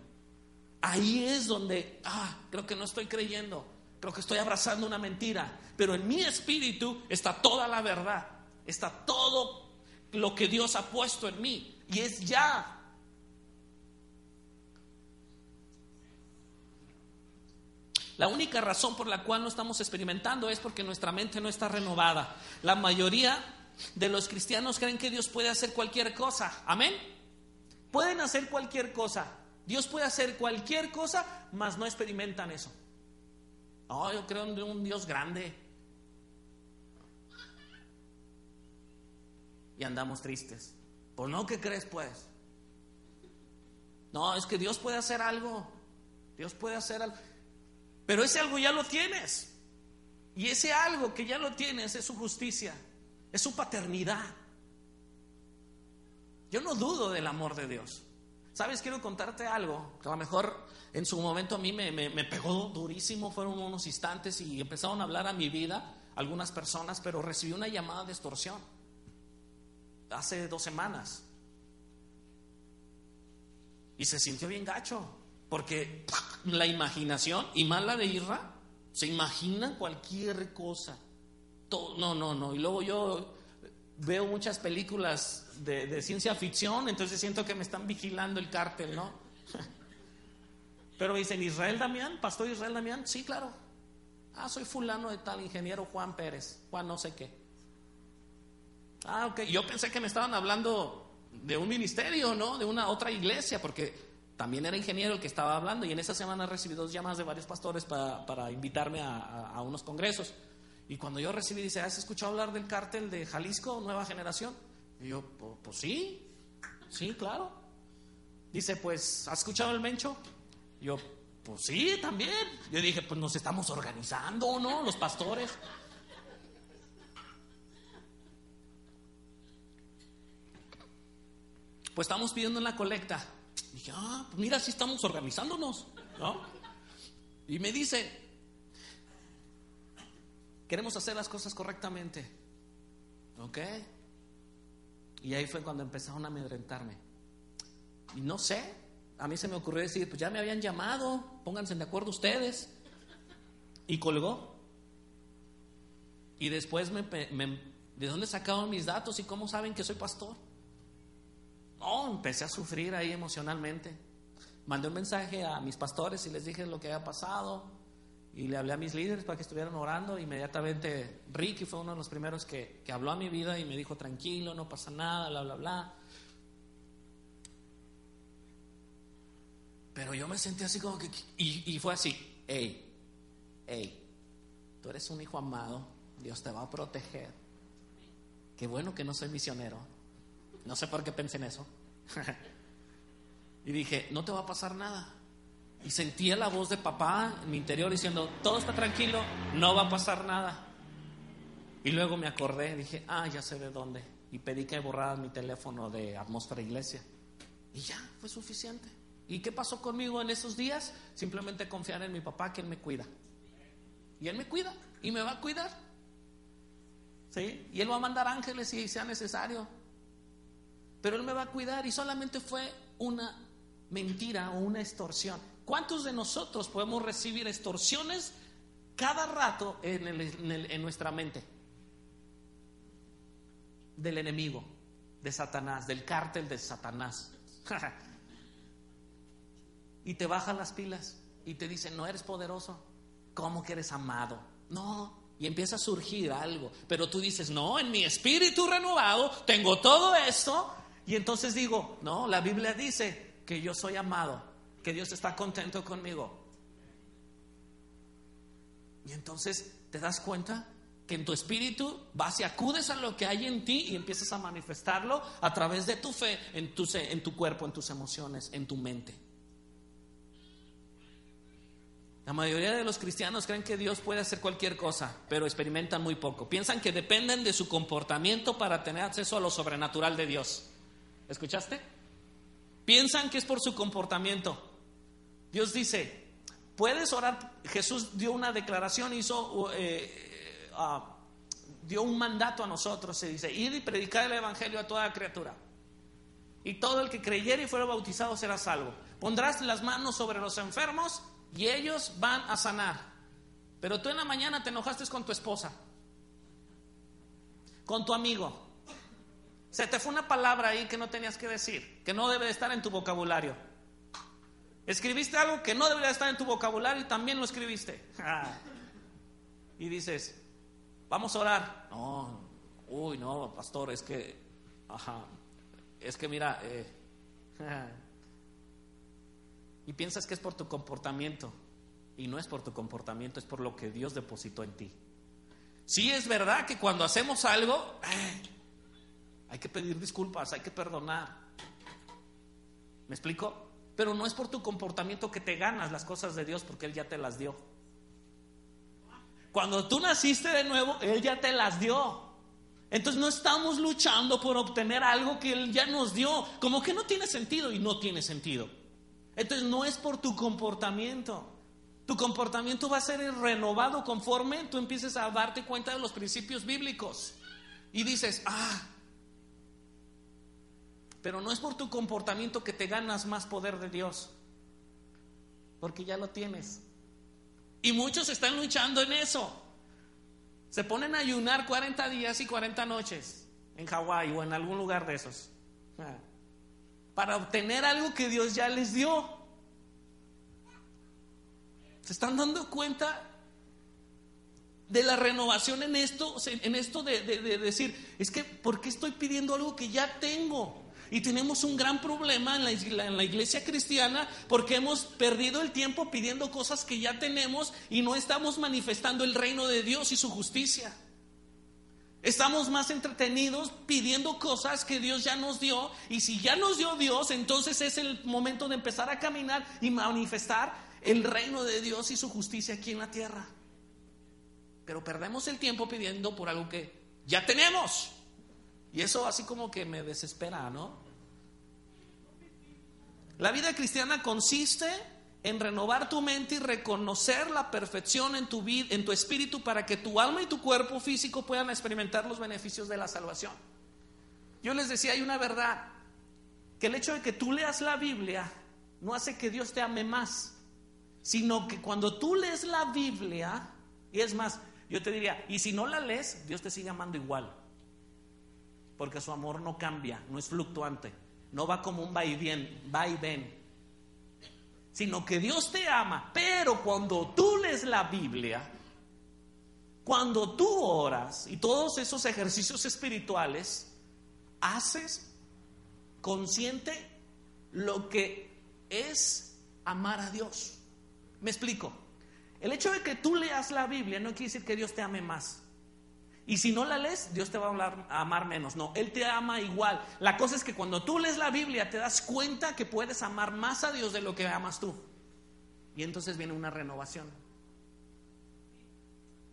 Ahí es donde, ah, creo que no estoy creyendo, creo que estoy abrazando una mentira, pero en mi espíritu está toda la verdad, está todo lo que Dios ha puesto en mí. Y es ya. La única razón por la cual no estamos experimentando es porque nuestra mente no está renovada. La mayoría de los cristianos creen que Dios puede hacer cualquier cosa. Amén. Pueden hacer cualquier cosa. Dios puede hacer cualquier cosa, mas no experimentan eso. Oh, yo creo en un Dios grande. Y andamos tristes. Pues no, ¿qué crees pues? No, es que Dios puede hacer algo. Dios puede hacer algo. Pero ese algo ya lo tienes. Y ese algo que ya lo tienes es su justicia, es su paternidad. Yo no dudo del amor de Dios. Sabes, quiero contarte algo que a lo mejor en su momento a mí me, me, pegó durísimo, fueron unos instantes y empezaron a hablar a mi vida algunas personas, pero recibí una llamada de extorsión. Hace dos semanas. Y se sintió bien gacho, porque la imaginación, y más la de Irra, se imagina cualquier cosa. no, no, no. Y luego yo veo muchas películas de, de, ciencia ficción, entonces siento que me están vigilando el cártel, ¿no? [LAUGHS] Pero dicen, ¿Israel Damián? ¿Pastor Israel Damián? Sí, claro. Ah, soy fulano de tal, ingeniero Juan Pérez, Juan no sé qué. Ah, ok. Yo pensé que me estaban hablando de un ministerio, ¿no? De una otra iglesia, porque también era ingeniero el que estaba hablando y en esa semana recibí dos llamadas de varios pastores para, invitarme a, unos congresos. Y cuando yo recibí, dice, ¿has escuchado hablar del cártel de Jalisco, nueva generación? Y yo, pues, sí, sí, claro. Dice, pues, ¿has escuchado el Mencho? Y yo, pues sí, también. Yo dije, pues nos estamos organizando, ¿no? Los pastores. Pues estamos pidiendo en la colecta. Y dije, ah, pues mira, si estamos organizándonos, ¿no? Y me dice, queremos hacer las cosas correctamente, ¿ok? Y ahí fue cuando empezaron a amedrentarme. Y no sé, a mí se me ocurrió decir, pues ya me habían llamado, pónganse de acuerdo ustedes. Y colgó. Y después me, ¿de dónde sacaron mis datos y cómo saben que soy pastor? No, empecé a sufrir ahí emocionalmente. Mandé un mensaje a mis pastores y les dije lo que había pasado. Y le hablé a mis líderes para que estuvieran orando. Inmediatamente Ricky fue uno de los primeros que, que habló a mi vida y me dijo, tranquilo, no pasa nada, bla, bla, bla. Pero yo me sentí así como que... Y, y fue así, hey, hey, tú eres un hijo amado, Dios te va a proteger. Qué bueno que no soy misionero. No sé por qué pensé en eso. [LAUGHS] y dije, no te va a pasar nada. Y sentía la voz de papá en mi interior diciendo, todo está tranquilo, no va a pasar nada. Y luego me acordé, dije, ah, ya sé de dónde. Y pedí que borraran mi teléfono de atmósfera iglesia. Y ya, fue suficiente. ¿Y qué pasó conmigo en esos días? Simplemente confiar en mi papá que él me cuida. Y él me cuida y me va a cuidar. ¿Sí? Y él va a mandar ángeles si sea necesario pero Él me va a cuidar y solamente fue una mentira o una extorsión. ¿Cuántos de nosotros podemos recibir extorsiones cada rato en, nuestra mente? Del enemigo, de Satanás, del cártel de Satanás. [LAUGHS] y te bajan las pilas y te dicen, no eres poderoso, ¿cómo que eres amado? No, y empieza a surgir algo. Pero tú dices, no, en mi espíritu renovado tengo todo esto y entonces digo, no, la Biblia dice que yo soy amado, que Dios está contento conmigo. Y entonces te das cuenta que en tu espíritu vas y acudes a lo que hay en ti y empiezas a manifestarlo a través de tu fe, en tu, en tu cuerpo, en tus emociones, en tu mente. La mayoría de los cristianos creen que Dios puede hacer cualquier cosa, pero experimentan muy poco. Piensan que dependen de su comportamiento para tener acceso a lo sobrenatural de Dios. ¿Escuchaste? Piensan que es por su comportamiento. Dios dice, puedes orar. Jesús dio una declaración, hizo, eh, ah, dio un mandato a nosotros. Se dice, ir y predicar el evangelio a toda criatura. Y todo el que creyere y fuera bautizado será salvo. Pondrás las manos sobre los enfermos y ellos van a sanar. Pero tú en la mañana te enojaste con tu esposa, con tu amigo, se te fue una palabra ahí que no tenías que decir, que no debe de estar en tu vocabulario. Escribiste algo que no debería estar en tu vocabulario y también lo escribiste. y dices, vamos a orar. No, uy, no, pastor, es que, ajá, es que mira, eh, y piensas que es por tu comportamiento. Y no es por tu comportamiento, es por lo que Dios depositó en ti. Sí es verdad que cuando hacemos algo, hay que pedir disculpas, hay que perdonar. ¿Me explico? Pero no es por tu comportamiento que te ganas las cosas de Dios porque Él ya te las dio. Cuando tú naciste de nuevo, Él ya te las dio. Entonces no estamos luchando por obtener algo que Él ya nos dio. Como que no tiene sentido y no tiene sentido. Entonces no es por tu comportamiento. Tu comportamiento va a ser renovado conforme tú empieces a darte cuenta de los principios bíblicos. Y dices, ah, pero no es por tu comportamiento que te ganas más poder de Dios, porque ya lo tienes. Y muchos están luchando en eso. Se ponen a ayunar 40 días y 40 noches en Hawái o en algún lugar de esos. Ah. Para obtener algo que Dios ya les dio. ¿Se están dando cuenta de la renovación en esto? En esto de, decir, es que, ¿por qué estoy pidiendo algo que ya tengo? Y tenemos un gran problema en la, iglesia cristiana porque hemos perdido el tiempo pidiendo cosas que ya tenemos y no estamos manifestando el reino de Dios y su justicia. Estamos más entretenidos pidiendo cosas que Dios ya nos dio y si ya nos dio Dios, entonces es el momento de empezar a caminar y manifestar el reino de Dios y su justicia aquí en la tierra. Pero perdemos el tiempo pidiendo por algo que ya tenemos. Y eso así como que me desespera, ¿no? La vida cristiana consiste en renovar tu mente y reconocer la perfección en tu vida, en tu espíritu para que tu alma y tu cuerpo físico puedan experimentar los beneficios de la salvación. Yo les decía, hay una verdad, que el hecho de que tú leas la Biblia no hace que Dios te ame más, sino que cuando tú lees la Biblia, y es más, yo te diría, y si no la lees, Dios te sigue amando igual porque su amor no cambia, no es fluctuante, no va como un va y bien, va y ven, sino que Dios te ama, pero cuando tú lees la Biblia, cuando tú oras y todos esos ejercicios espirituales, haces consciente lo que es amar a Dios. Me explico. El hecho de que tú leas la Biblia no quiere decir que Dios te ame más. Y si no la lees, Dios te va a, amar menos. No, Él te ama igual. La cosa es que cuando tú lees la Biblia te das cuenta que puedes amar más a Dios de lo que amas tú. Y entonces viene una renovación.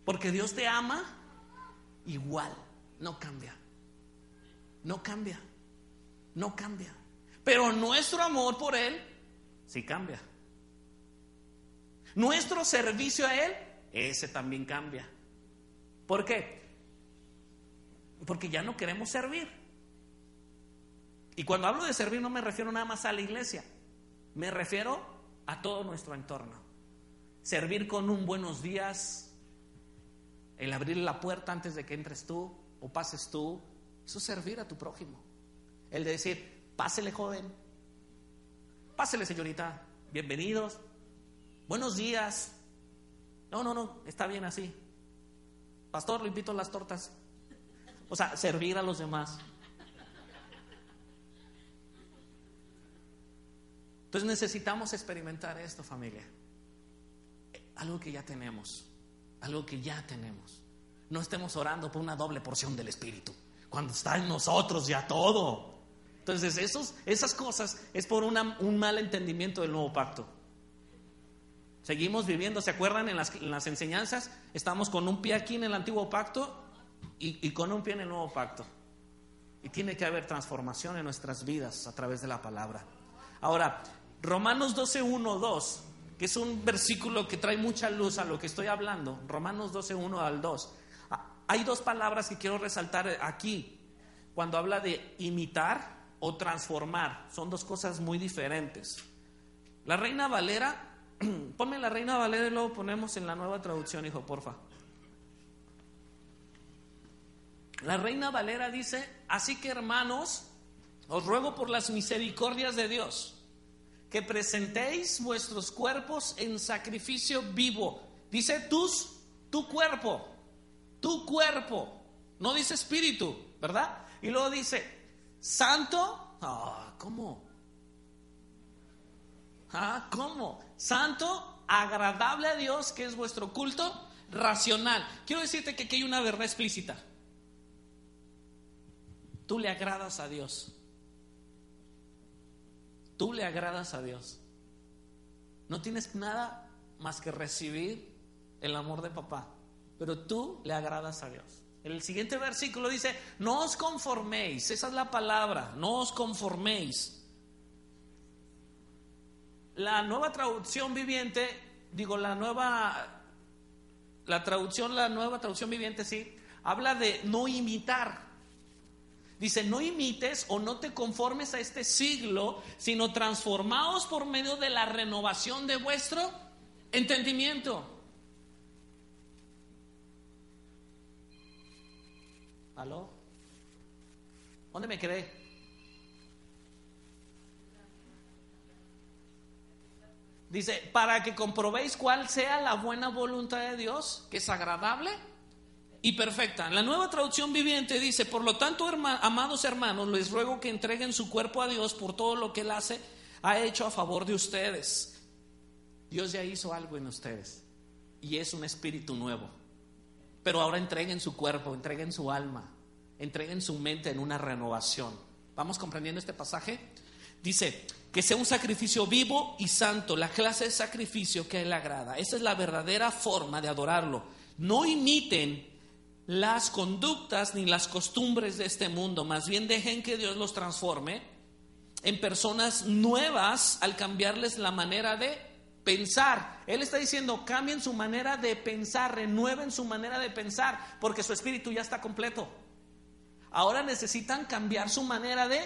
Porque Dios te ama igual. No cambia. No cambia. No cambia. Pero nuestro amor por Él sí cambia. Nuestro servicio a Él, ese también cambia. ¿Por qué? Porque ya no queremos servir. Y cuando hablo de servir no me refiero nada más a la iglesia, me refiero a todo nuestro entorno. Servir con un buenos días, el abrir la puerta antes de que entres tú o pases tú, eso es servir a tu prójimo. El de decir, pásele joven, pásele señorita, bienvenidos, buenos días. No, no, no, está bien así. Pastor, le invito a las tortas. O sea, servir a los demás. Entonces necesitamos experimentar esto, familia. Algo que ya tenemos. Algo que ya tenemos. No estemos orando por una doble porción del Espíritu. Cuando está en nosotros ya todo. Entonces, esos, esas cosas es por un mal entendimiento del nuevo pacto. Seguimos viviendo, ¿se acuerdan en las, en las enseñanzas? Estamos con un pie aquí en el antiguo pacto y, con un pie en el nuevo pacto. Y tiene que haber transformación en nuestras vidas a través de la palabra. Ahora, Romanos 12, 1, 2, que es un versículo que trae mucha luz a lo que estoy hablando. Romanos 12, 1 al 2. Ah, hay dos palabras que quiero resaltar aquí. Cuando habla de imitar o transformar, son dos cosas muy diferentes. La Reina Valera, [CLEARS THROAT] ponme la Reina Valera y luego ponemos en la nueva traducción, hijo, porfa. La reina Valera dice, así que hermanos, os ruego por las misericordias de Dios, que presentéis vuestros cuerpos en sacrificio vivo. Dice tus, tu cuerpo, tu cuerpo, no dice espíritu, ¿verdad? Y luego dice, santo, ah, ¿cómo? Ah, ¿cómo? Santo, agradable a Dios, que es vuestro culto racional. Quiero decirte que aquí hay una verdad explícita. Tú le agradas a Dios. Tú le agradas a Dios. No tienes nada más que recibir el amor de papá, pero tú le agradas a Dios. El siguiente versículo dice, no os conforméis, esa es la palabra, no os conforméis. La nueva traducción viviente, digo, la nueva, la traducción, la nueva traducción viviente, sí, habla de no imitar. Dice, no imites o no te conformes a este siglo, sino transformaos por medio de la renovación de vuestro entendimiento. ¿Aló? ¿Dónde me quedé? Dice, para que comprobéis cuál sea la buena voluntad de Dios, que es agradable y perfecta. La nueva traducción viviente dice, por lo tanto, amados hermanos, les ruego que entreguen su cuerpo a Dios por todo lo que Él hace, ha hecho a favor de ustedes. Dios ya hizo algo en ustedes y es un espíritu nuevo. Pero ahora entreguen su cuerpo, entreguen su alma, entreguen su mente en una renovación. ¿Vamos comprendiendo este pasaje? Dice, que sea un sacrificio vivo y santo, la clase de sacrificio que Él agrada. Esa es la verdadera forma de adorarlo. No imiten las conductas ni las costumbres de este mundo, más bien dejen que Dios los transforme en personas nuevas al cambiarles la manera de pensar. Él está diciendo, cambien su manera de pensar, renueven su manera de pensar, porque su espíritu ya está completo. Ahora necesitan cambiar su manera de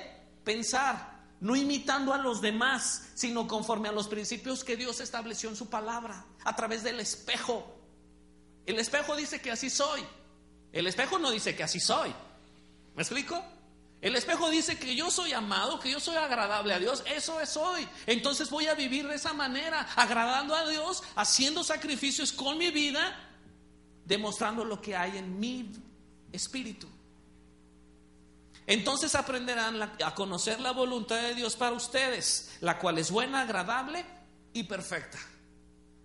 pensar no imitando a los demás, sino conforme a los principios que Dios estableció en su palabra, a través del espejo. El espejo dice que así soy. El espejo no dice que así soy. ¿Me explico? El espejo dice que yo soy amado, que yo soy agradable a Dios. Eso es hoy. Entonces voy a vivir de esa manera, agradando a Dios, haciendo sacrificios con mi vida, demostrando lo que hay en mi espíritu. Entonces aprenderán a conocer la voluntad de Dios para ustedes, la cual es buena, agradable y perfecta.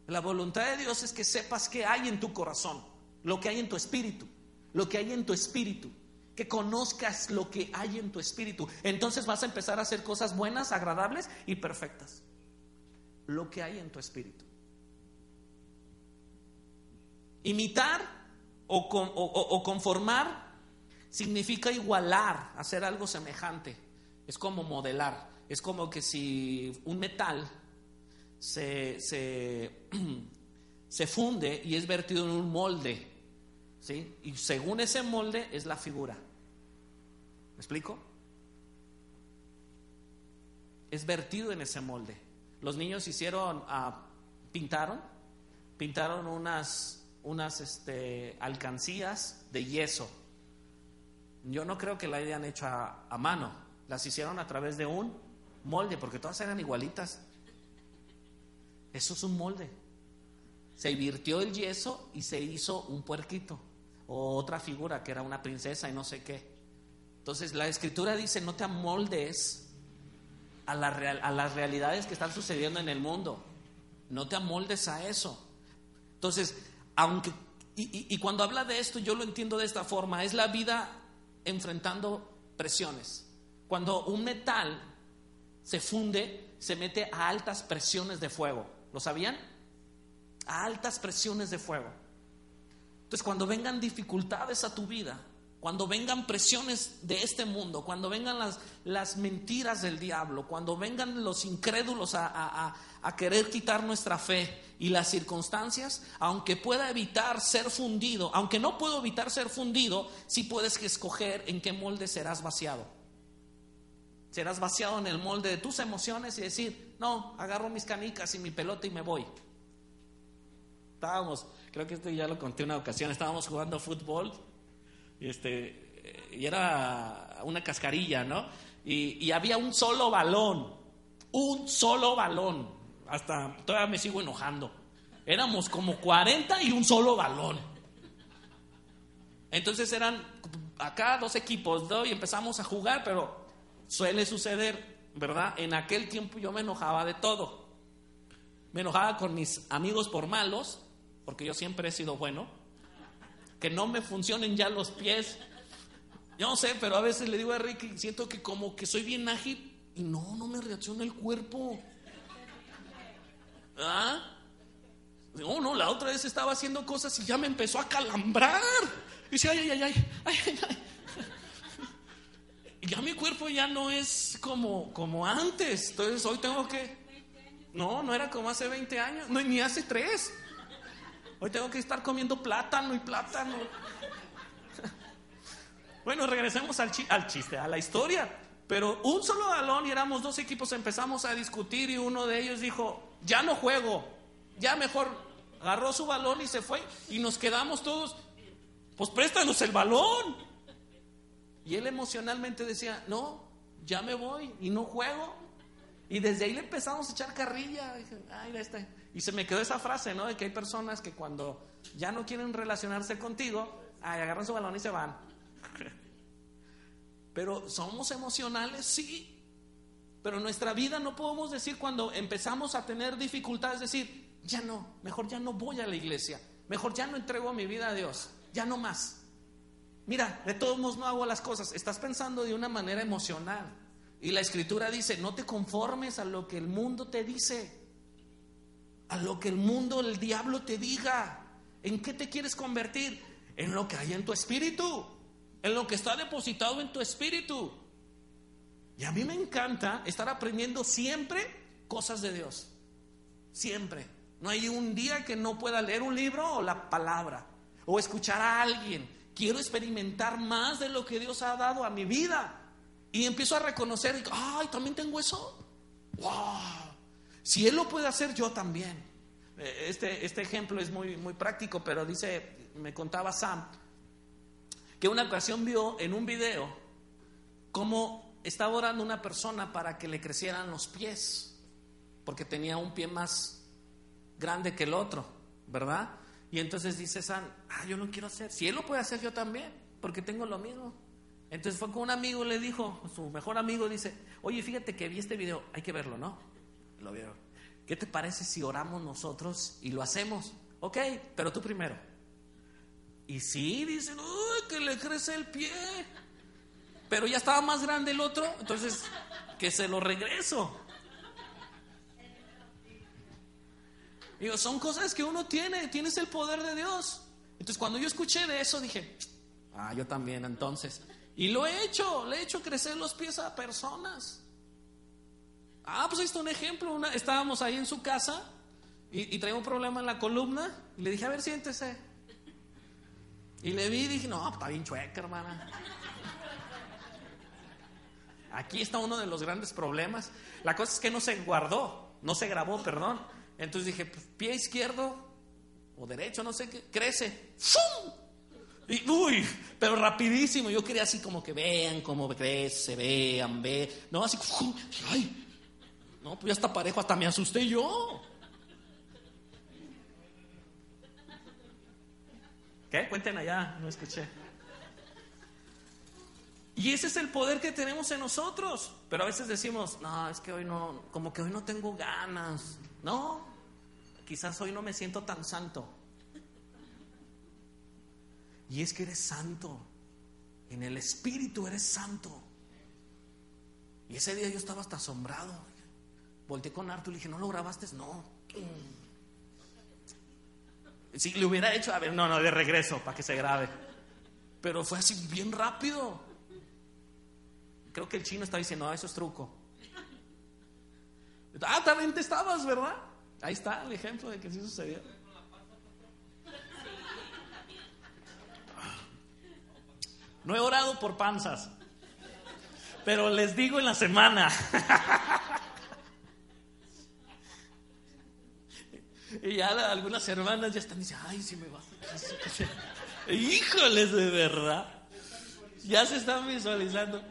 La voluntad de Dios es que sepas qué hay en tu corazón, lo que hay en tu espíritu, lo que hay en tu espíritu, que conozcas lo que hay en tu espíritu. Entonces vas a empezar a hacer cosas buenas, agradables y perfectas. Lo que hay en tu espíritu. Imitar o, conformar significa igualar, hacer algo semejante. Es como modelar. Es como que si un metal se, [CLEARS THROAT] funde y es vertido en un molde, ¿sí? Y según ese molde es la figura. ¿Me explico? Es vertido en ese molde. Los niños hicieron, ah, pintaron, pintaron unas, unas este, alcancías de yeso yo no creo que la hayan hecho a, mano, las hicieron a través de un molde, porque todas eran igualitas. Eso es un molde. Se invirtió el yeso y se hizo un puerquito o otra figura que era una princesa y no sé qué. Entonces la escritura dice, no te amoldes a, la a las realidades que están sucediendo en el mundo. No te amoldes a eso. Entonces, aunque, y cuando habla de esto, yo lo entiendo de esta forma, es la vida enfrentando presiones. Cuando un metal se funde, se mete a altas presiones de fuego. ¿Lo sabían? A altas presiones de fuego. Entonces, cuando vengan dificultades a tu vida, cuando vengan presiones de este mundo, cuando vengan las, las mentiras del diablo, cuando vengan los incrédulos a, a, querer quitar nuestra fe y las circunstancias, aunque pueda evitar ser fundido, aunque no puedo evitar ser fundido, sí puedes escoger en qué molde serás vaciado. Serás vaciado en el molde de tus emociones y decir, no, agarro mis canicas y mi pelota y me voy. Estábamos, creo que esto ya lo conté una ocasión, estábamos jugando fútbol y, este, y era una cascarilla, ¿no? Y, y había un solo balón, un solo balón. Hasta todavía me sigo enojando. Éramos como 40 y un solo balón. Entonces eran acá dos equipos, ¿no? Y empezamos a jugar, pero suele suceder, ¿verdad? En aquel tiempo yo me enojaba de todo. Me enojaba con mis amigos por malos, porque yo siempre he sido bueno que no me funcionen ya los pies. Yo no sé, pero a veces le digo a Ricky, siento que como que soy bien ágil y no, no me reacciona el cuerpo. ¿Ah? No, no, la otra vez estaba haciendo cosas y ya me empezó a calambrar. Y dice, ay, ay, ay, ay, ay, ya mi cuerpo ya no es como, como antes. Entonces hoy tengo que... No, no era como hace 20 años, no, ni hace 3. Hoy tengo que estar comiendo plátano y plátano. Bueno, regresemos al, chiste, a la historia. Pero un solo balón y éramos dos equipos, empezamos a discutir y uno de ellos dijo, ya no juego, ya mejor agarró su balón y se fue y nos quedamos todos, pues préstanos el balón. Y él emocionalmente decía, no, ya me voy y no juego. Y desde ahí le empezamos a echar carrilla. Y se me quedó esa frase, ¿no? De que hay personas que cuando ya no quieren relacionarse contigo, agarran su balón y se van. [LAUGHS] Pero somos emocionales, sí. Pero en nuestra vida no podemos decir cuando empezamos a tener dificultades, decir, ya no, mejor ya no voy a la iglesia, mejor ya no entrego mi vida a Dios, ya no más. Mira, de todos modos no hago las cosas. Estás pensando de una manera emocional. Y la escritura dice, no te conformes a lo que el mundo te dice, a lo que el mundo, el diablo te diga. ¿En qué te quieres convertir? En lo que hay en tu espíritu, en lo que está depositado en tu espíritu. Y a mí me encanta estar aprendiendo siempre cosas de Dios. Siempre. No hay un día que no pueda leer un libro o la palabra o escuchar a alguien quiero experimentar más de lo que Dios ha dado a mi vida. Y empiezo a reconocer, ay, también tengo eso. Wow. Si Él lo puede hacer, yo también. Eh, este, este ejemplo es muy, muy práctico, pero dice, me contaba Sam, que una ocasión vio en un video cómo estaba orando una persona para que le crecieran los pies, porque tenía un pie más grande que el otro, ¿verdad? Y entonces dice San, ah, yo no quiero hacer. Si él lo puede hacer, yo también, porque tengo lo mismo. Entonces fue con un amigo, le dijo, su mejor amigo dice, oye, fíjate que vi este video, hay que verlo, ¿no? Lo vieron. ¿Qué te parece si oramos nosotros y lo hacemos? Ok, pero tú primero. Y sí, dicen, uy, que le crece el pie. Pero ya estaba más grande el otro, entonces que se lo regreso. Digo, son cosas que uno tiene, tienes el poder de Dios. Entonces cuando yo escuché de eso dije, ah, yo también entonces. Y lo he hecho, le he hecho crecer los pies a personas. Ah, pues ahí está un ejemplo. Una, estábamos ahí en su casa y, y traía un problema en la columna. Y le dije, a ver, siéntese. Y le vi y dije, no, está bien chueca, hermana. Aquí está uno de los grandes problemas. La cosa es que no se guardó, no se grabó, perdón. Entonces dije, pues, pie izquierdo o derecho, no sé qué, crece. ¡Fum! Uy, pero rapidísimo. Yo quería así como que vean cómo crece, vean, vean. No, así, ay, no, pues ya está parejo, hasta me asusté yo. ¿Qué? Cuenten allá, no escuché. Y ese es el poder que tenemos en nosotros. Pero a veces decimos, no, es que hoy no, como que hoy no tengo ganas. No, quizás hoy no me siento tan santo. Y es que eres santo. En el espíritu eres santo. Y ese día yo estaba hasta asombrado. Volté con Arthur y le dije, ¿no lo grabaste? No. Si le hubiera hecho, a ver, no, no, de regreso para que se grabe. Pero fue así bien rápido. Creo que el chino está diciendo, ah, eso es truco. Ah, también te estabas, ¿verdad? Ahí está el ejemplo de que sí sucedió. No he orado por panzas, pero les digo en la semana. [LAUGHS] y ya algunas hermanas ya están diciendo, ay, si me va. Híjoles, de verdad. Ya se están visualizando.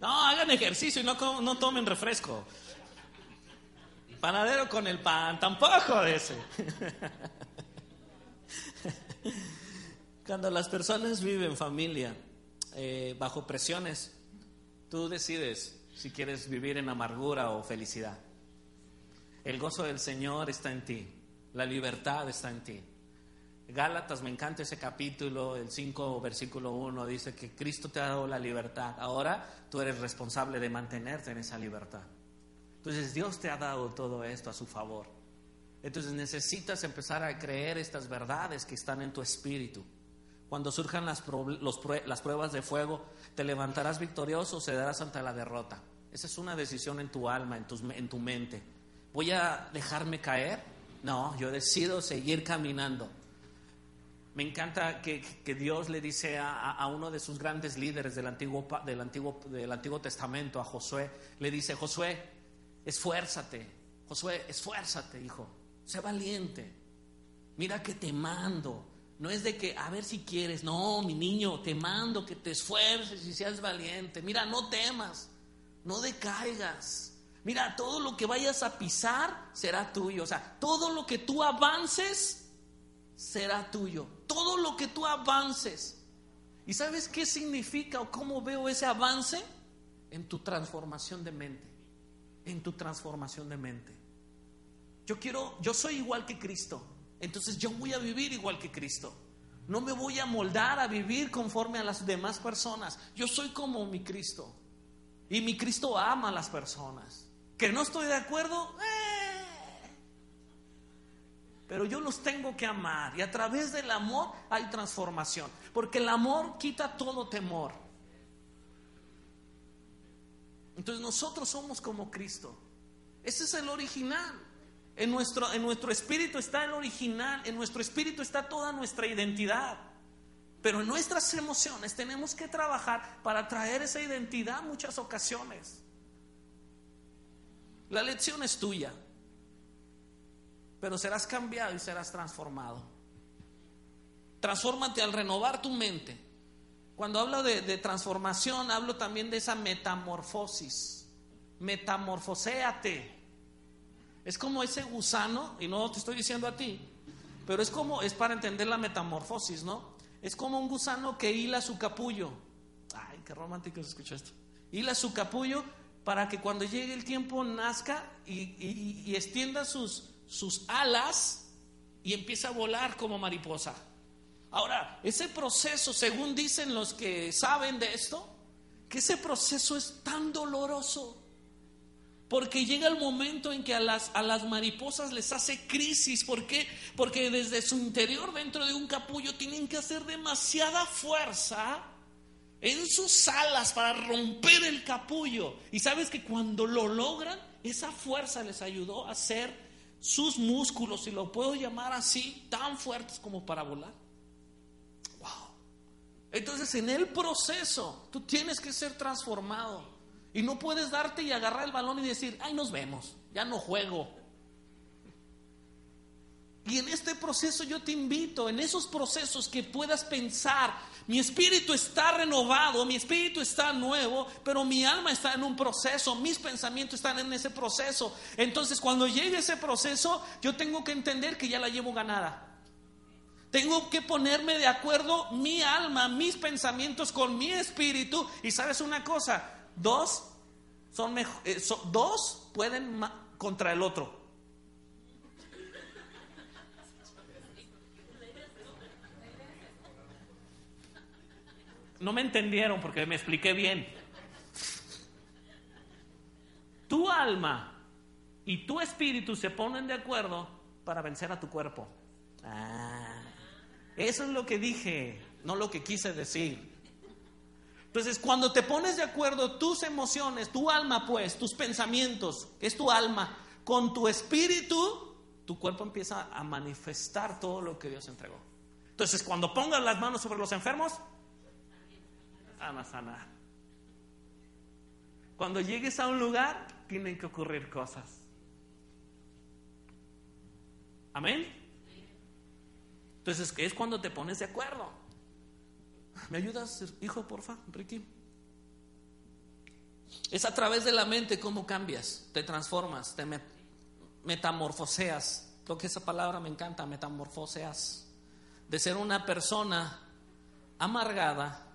No, hagan ejercicio y no, no tomen refresco. Panadero con el pan, tampoco ese. [LAUGHS] Cuando las personas viven familia eh, bajo presiones, tú decides si quieres vivir en amargura o felicidad. El gozo del Señor está en ti, la libertad está en ti. Gálatas, me encanta ese capítulo, el 5, versículo 1, dice que Cristo te ha dado la libertad. Ahora tú eres responsable de mantenerte en esa libertad. Entonces Dios te ha dado todo esto a su favor. Entonces necesitas empezar a creer estas verdades que están en tu espíritu. Cuando surjan las, pruebas de fuego, te levantarás victorioso o cederás ante la derrota. Esa es una decisión en tu alma, en tu, en tu mente. ¿Voy a dejarme caer? No, yo decido seguir caminando. Me encanta que, Dios le dice a, uno de sus grandes líderes del Antiguo, del, Antiguo, del Antiguo Testamento, a Josué, le dice, Josué, esfuérzate, Josué, esfuérzate, hijo, sé valiente, mira que te mando. No es de que, a ver si quieres, no, mi niño, te mando que te esfuerces y seas valiente. Mira, no temas, no decaigas. Mira, todo lo que vayas a pisar será tuyo. O sea, todo lo que tú avances será tuyo. Todo lo que tú avances. ¿Y sabes qué significa o cómo veo ese avance? En tu transformación de mente. En tu transformación de mente. Yo quiero, yo soy igual que Cristo. Entonces yo voy a vivir igual que Cristo. No me voy a moldar a vivir conforme a las demás personas. Yo soy como mi Cristo. Y mi Cristo ama a las personas. Que no estoy de acuerdo, eh. pero yo los tengo que amar. Y a través del amor hay transformación. Porque el amor quita todo temor. Entonces nosotros somos como Cristo. Ese es el original. En nuestro, en nuestro espíritu está el original, en nuestro espíritu está toda nuestra identidad. Pero en nuestras emociones tenemos que trabajar para traer esa identidad muchas ocasiones. La lección es tuya, pero serás cambiado y serás transformado. Transfórmate al renovar tu mente. Cuando hablo de, de transformación, hablo también de esa metamorfosis. Metamorfoséate. Es como ese gusano, y no te estoy diciendo a ti, pero es como, es para entender la metamorfosis, ¿no? Es como un gusano que hila su capullo. Ay, qué romántico se escucha esto. Hila su capullo para que cuando llegue el tiempo nazca y, extienda sus, sus alas y empiece a volar como mariposa. Ahora, ese proceso, según dicen los que saben de esto, que ese proceso es tan doloroso porque llega el momento en que a las, a las mariposas les hace crisis. ¿Por qué? Porque desde su interior, dentro de un capullo, tienen que hacer demasiada fuerza en sus alas para romper el capullo. Y sabes que cuando lo logran, esa fuerza les ayudó a hacer sus músculos, si lo puedo llamar así, tan fuertes como para volar. Wow. Entonces, en el proceso, tú tienes que ser transformado. Y no puedes darte y agarrar el balón y decir, ay, nos vemos, ya no juego. Y en este proceso yo te invito, en esos procesos que puedas pensar, mi espíritu está renovado, mi espíritu está nuevo, pero mi alma está en un proceso, mis pensamientos están en ese proceso. Entonces cuando llegue ese proceso, yo tengo que entender que ya la llevo ganada. Tengo que ponerme de acuerdo mi alma, mis pensamientos con mi espíritu. Y sabes una cosa, dos son, mejor, eh, dos pueden contra el otro. No me entendieron porque me expliqué bien. Tu alma y tu espíritu se ponen de acuerdo para vencer a tu cuerpo. Ah, eso es lo que dije, no lo que quise decir. Entonces, cuando te pones de acuerdo tus emociones, tu alma, pues, tus pensamientos, que es tu alma, con tu espíritu, tu cuerpo empieza a manifestar todo lo que Dios entregó. Entonces, cuando pongas las manos sobre los enfermos, van a sanar. Cuando llegues a un lugar, tienen que ocurrir cosas. Amén. Entonces, es cuando te pones de acuerdo. ¿Me ayudas, hijo, porfa, Ricky? Es a través de la mente cómo cambias, te transformas, te metamorfoseas. Creo que esa palabra me encanta, metamorfoseas. De ser una persona amargada,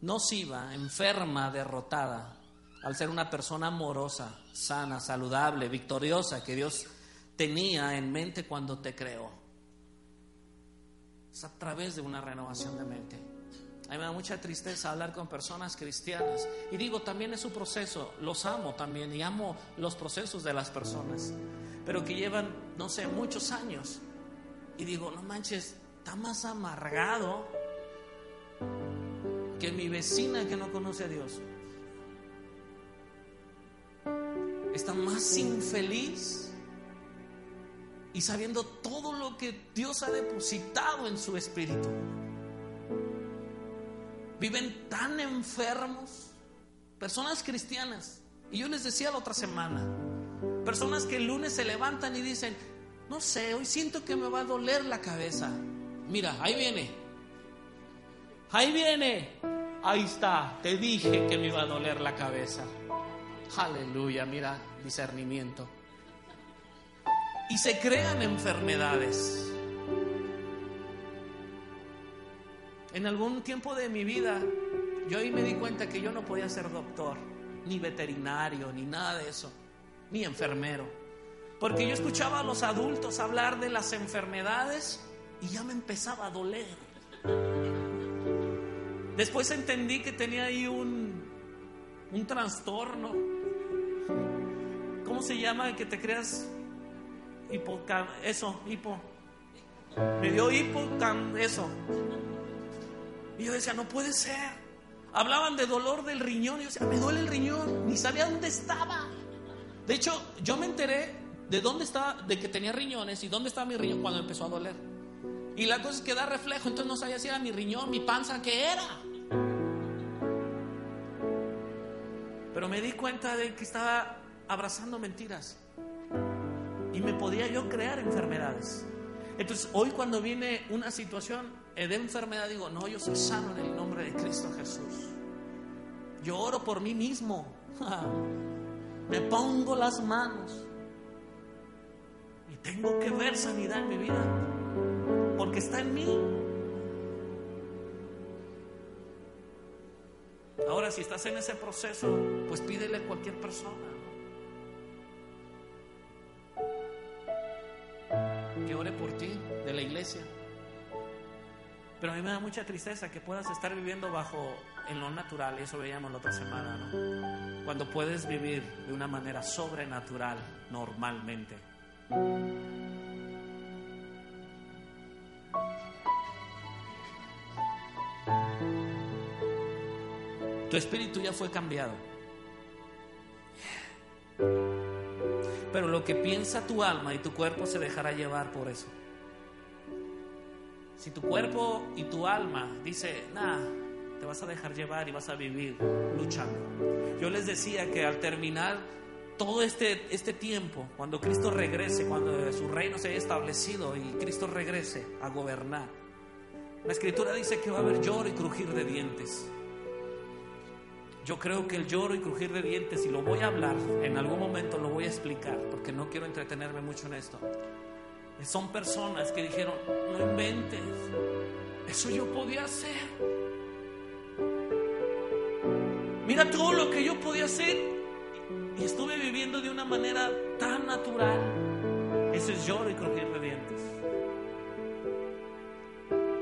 nociva, enferma, derrotada, al ser una persona amorosa, sana, saludable, victoriosa, que Dios tenía en mente cuando te creó. Es a través de una renovación de mente. A mí me da mucha tristeza hablar con personas cristianas. Y digo, también es su proceso. Los amo también y amo los procesos de las personas. Pero que llevan, no sé, muchos años. Y digo, no manches, está más amargado que mi vecina que no conoce a Dios. Está más infeliz y sabiendo todo lo que Dios ha depositado en su espíritu. Viven tan enfermos, personas cristianas. Y yo les decía la otra semana, personas que el lunes se levantan y dicen, no sé, hoy siento que me va a doler la cabeza. Mira, ahí viene. Ahí viene. Ahí está. Te dije que me iba a doler la cabeza. Aleluya, mira, discernimiento. Y se crean enfermedades. En algún tiempo de mi vida, yo ahí me di cuenta que yo no podía ser doctor, ni veterinario, ni nada de eso, ni enfermero. Porque yo escuchaba a los adultos hablar de las enfermedades y ya me empezaba a doler. Después entendí que tenía ahí un, un trastorno. ¿Cómo se llama? Que te creas hipo, eso, hipo. Me dio hipo, eso. Y yo decía, no puede ser. Hablaban de dolor del riñón. Y yo decía, me duele el riñón. Ni sabía dónde estaba. De hecho, yo me enteré de dónde estaba, de que tenía riñones y dónde estaba mi riñón cuando empezó a doler. Y la cosa es que da reflejo. Entonces no sabía si era mi riñón, mi panza, qué era. Pero me di cuenta de que estaba abrazando mentiras. Y me podía yo crear enfermedades. Entonces, hoy cuando viene una situación de enfermedad, digo, no, yo soy sano en el nombre de Cristo Jesús. Yo oro por mí mismo. [LAUGHS] Me pongo las manos. Y tengo que ver sanidad en mi vida. Porque está en mí. Ahora, si estás en ese proceso, pues pídele a cualquier persona. Que ore por ti, de la iglesia. Pero a mí me da mucha tristeza que puedas estar viviendo bajo en lo natural, y eso veíamos la otra semana, ¿no? Cuando puedes vivir de una manera sobrenatural normalmente. Tu espíritu ya fue cambiado. Pero lo que piensa tu alma y tu cuerpo se dejará llevar por eso. Si tu cuerpo y tu alma dice, nada, te vas a dejar llevar y vas a vivir luchando. Yo les decía que al terminar todo este, este tiempo, cuando Cristo regrese, cuando su reino se haya establecido y Cristo regrese a gobernar, la escritura dice que va a haber lloro y crujir de dientes. Yo creo que el lloro y crujir de dientes, y lo voy a hablar, en algún momento lo voy a explicar, porque no quiero entretenerme mucho en esto. Son personas que dijeron, no inventes, eso yo podía hacer. Mira todo lo que yo podía hacer y estuve viviendo de una manera tan natural. Eso es lloro y crujir de dientes.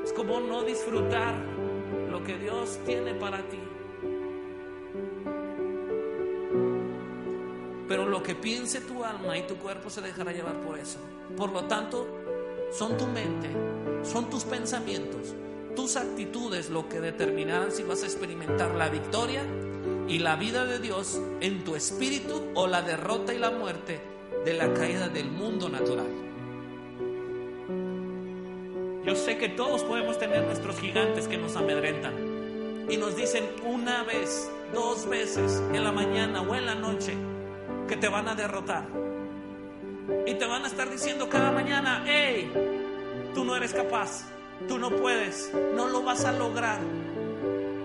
Es como no disfrutar lo que Dios tiene para ti. Pero lo que piense tu alma y tu cuerpo se dejará llevar por eso. Por lo tanto, son tu mente, son tus pensamientos, tus actitudes lo que determinarán si vas a experimentar la victoria y la vida de Dios en tu espíritu o la derrota y la muerte de la caída del mundo natural. Yo sé que todos podemos tener nuestros gigantes que nos amedrentan y nos dicen una vez, dos veces, en la mañana o en la noche, que te van a derrotar. Y te van a estar diciendo cada mañana, hey, tú no eres capaz, tú no puedes, no lo vas a lograr.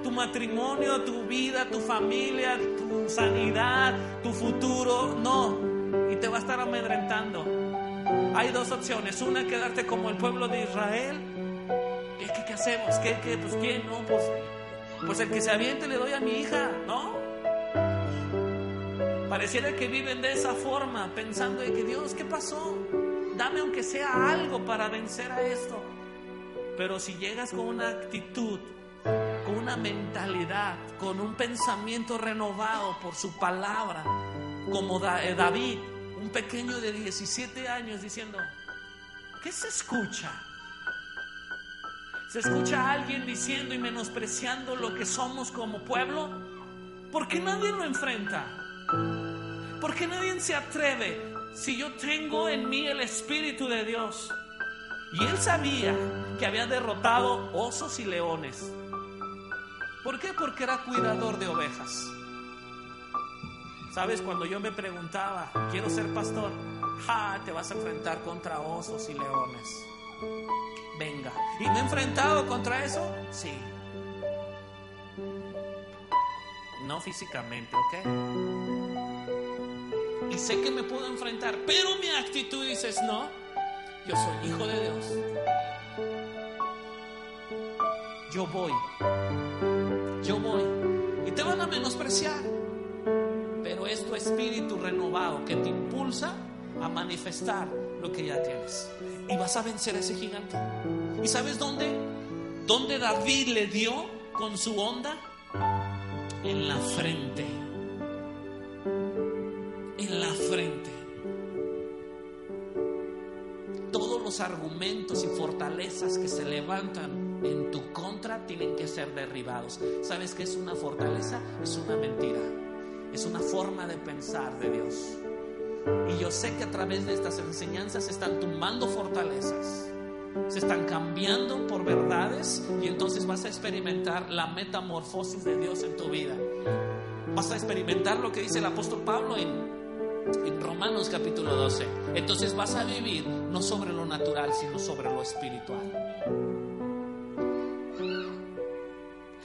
Tu matrimonio, tu vida, tu familia, tu sanidad, tu futuro, no. Y te va a estar amedrentando. Hay dos opciones. Una, quedarte como el pueblo de Israel. ¿Qué, hacemos? ¿Qué, qué? Pues quién, no, pues, pues el que se aviente le doy a mi hija, ¿no? Pareciera que viven de esa forma, pensando de que Dios, ¿qué pasó? Dame aunque sea algo para vencer a esto. Pero si llegas con una actitud, con una mentalidad, con un pensamiento renovado por su palabra, como eh, David, un pequeño de 17 años diciendo, ¿qué se escucha? ¿Se escucha a alguien diciendo y menospreciando lo que somos como pueblo? Porque nadie lo enfrenta. Porque nadie se atreve si yo tengo en mí el Espíritu de Dios? Y él sabía que había derrotado osos y leones. ¿Por qué? Porque era cuidador de ovejas. ¿Sabes? Cuando yo me preguntaba, quiero ser pastor, ja, te vas a enfrentar contra osos y leones. Venga. ¿Y me he enfrentado contra eso? Sí. No físicamente, ¿ok? Y sé que me puedo enfrentar, pero mi actitud dices, no, yo soy hijo de Dios. Yo voy. Yo voy. Y te van a menospreciar. Pero es tu espíritu renovado que te impulsa a manifestar lo que ya tienes. Y vas a vencer a ese gigante. ¿Y sabes dónde? ¿Dónde David le dio con su onda? En la frente. En la frente. Todos los argumentos y fortalezas que se levantan en tu contra tienen que ser derribados. ¿Sabes qué es una fortaleza? Es una mentira. Es una forma de pensar de Dios. Y yo sé que a través de estas enseñanzas se están tumbando fortalezas, se están cambiando por verdades y entonces vas a experimentar la metamorfosis de Dios en tu vida. Vas a experimentar lo que dice el apóstol Pablo en, en Romanos capítulo 12. Entonces vas a vivir no sobre lo natural, sino sobre lo espiritual.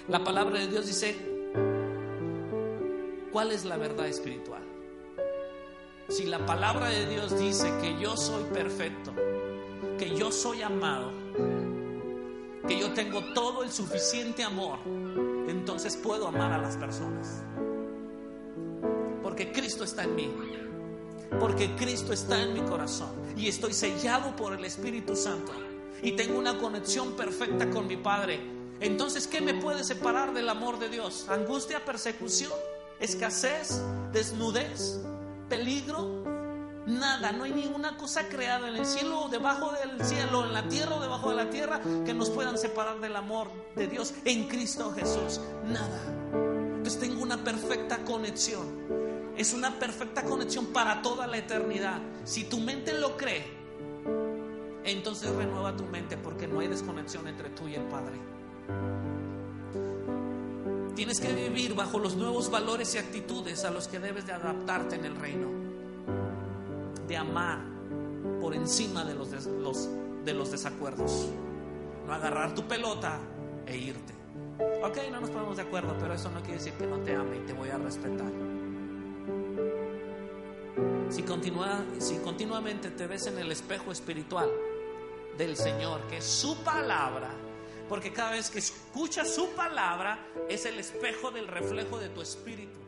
La palabra de Dios dice, ¿cuál es la verdad espiritual? Si la palabra de Dios dice que yo soy perfecto, que yo soy amado, que yo tengo todo el suficiente amor, entonces puedo amar a las personas. Porque Cristo está en mí. Porque Cristo está en mi corazón. Y estoy sellado por el Espíritu Santo. Y tengo una conexión perfecta con mi Padre. Entonces, ¿qué me puede separar del amor de Dios? Angustia, persecución, escasez, desnudez, peligro, nada, no hay ninguna cosa creada en el cielo o debajo del cielo, en la tierra o debajo de la tierra que nos puedan separar del amor de Dios en Cristo Jesús. Nada. Entonces tengo una perfecta conexión. Es una perfecta conexión para toda la eternidad. Si tu mente lo cree, entonces renueva tu mente porque no hay desconexión entre tú y el Padre. Tienes que vivir bajo los nuevos valores y actitudes a los que debes de adaptarte en el reino. De amar por encima de los, los- de los desacuerdos. No agarrar tu pelota e irte. Ok, no nos ponemos de acuerdo, pero eso no quiere decir que no te ame y te voy a respetar. Si, si continuamente te ves en el espejo espiritual del Señor, que es su palabra, porque cada vez que escuchas su palabra es el espejo del reflejo de tu espíritu.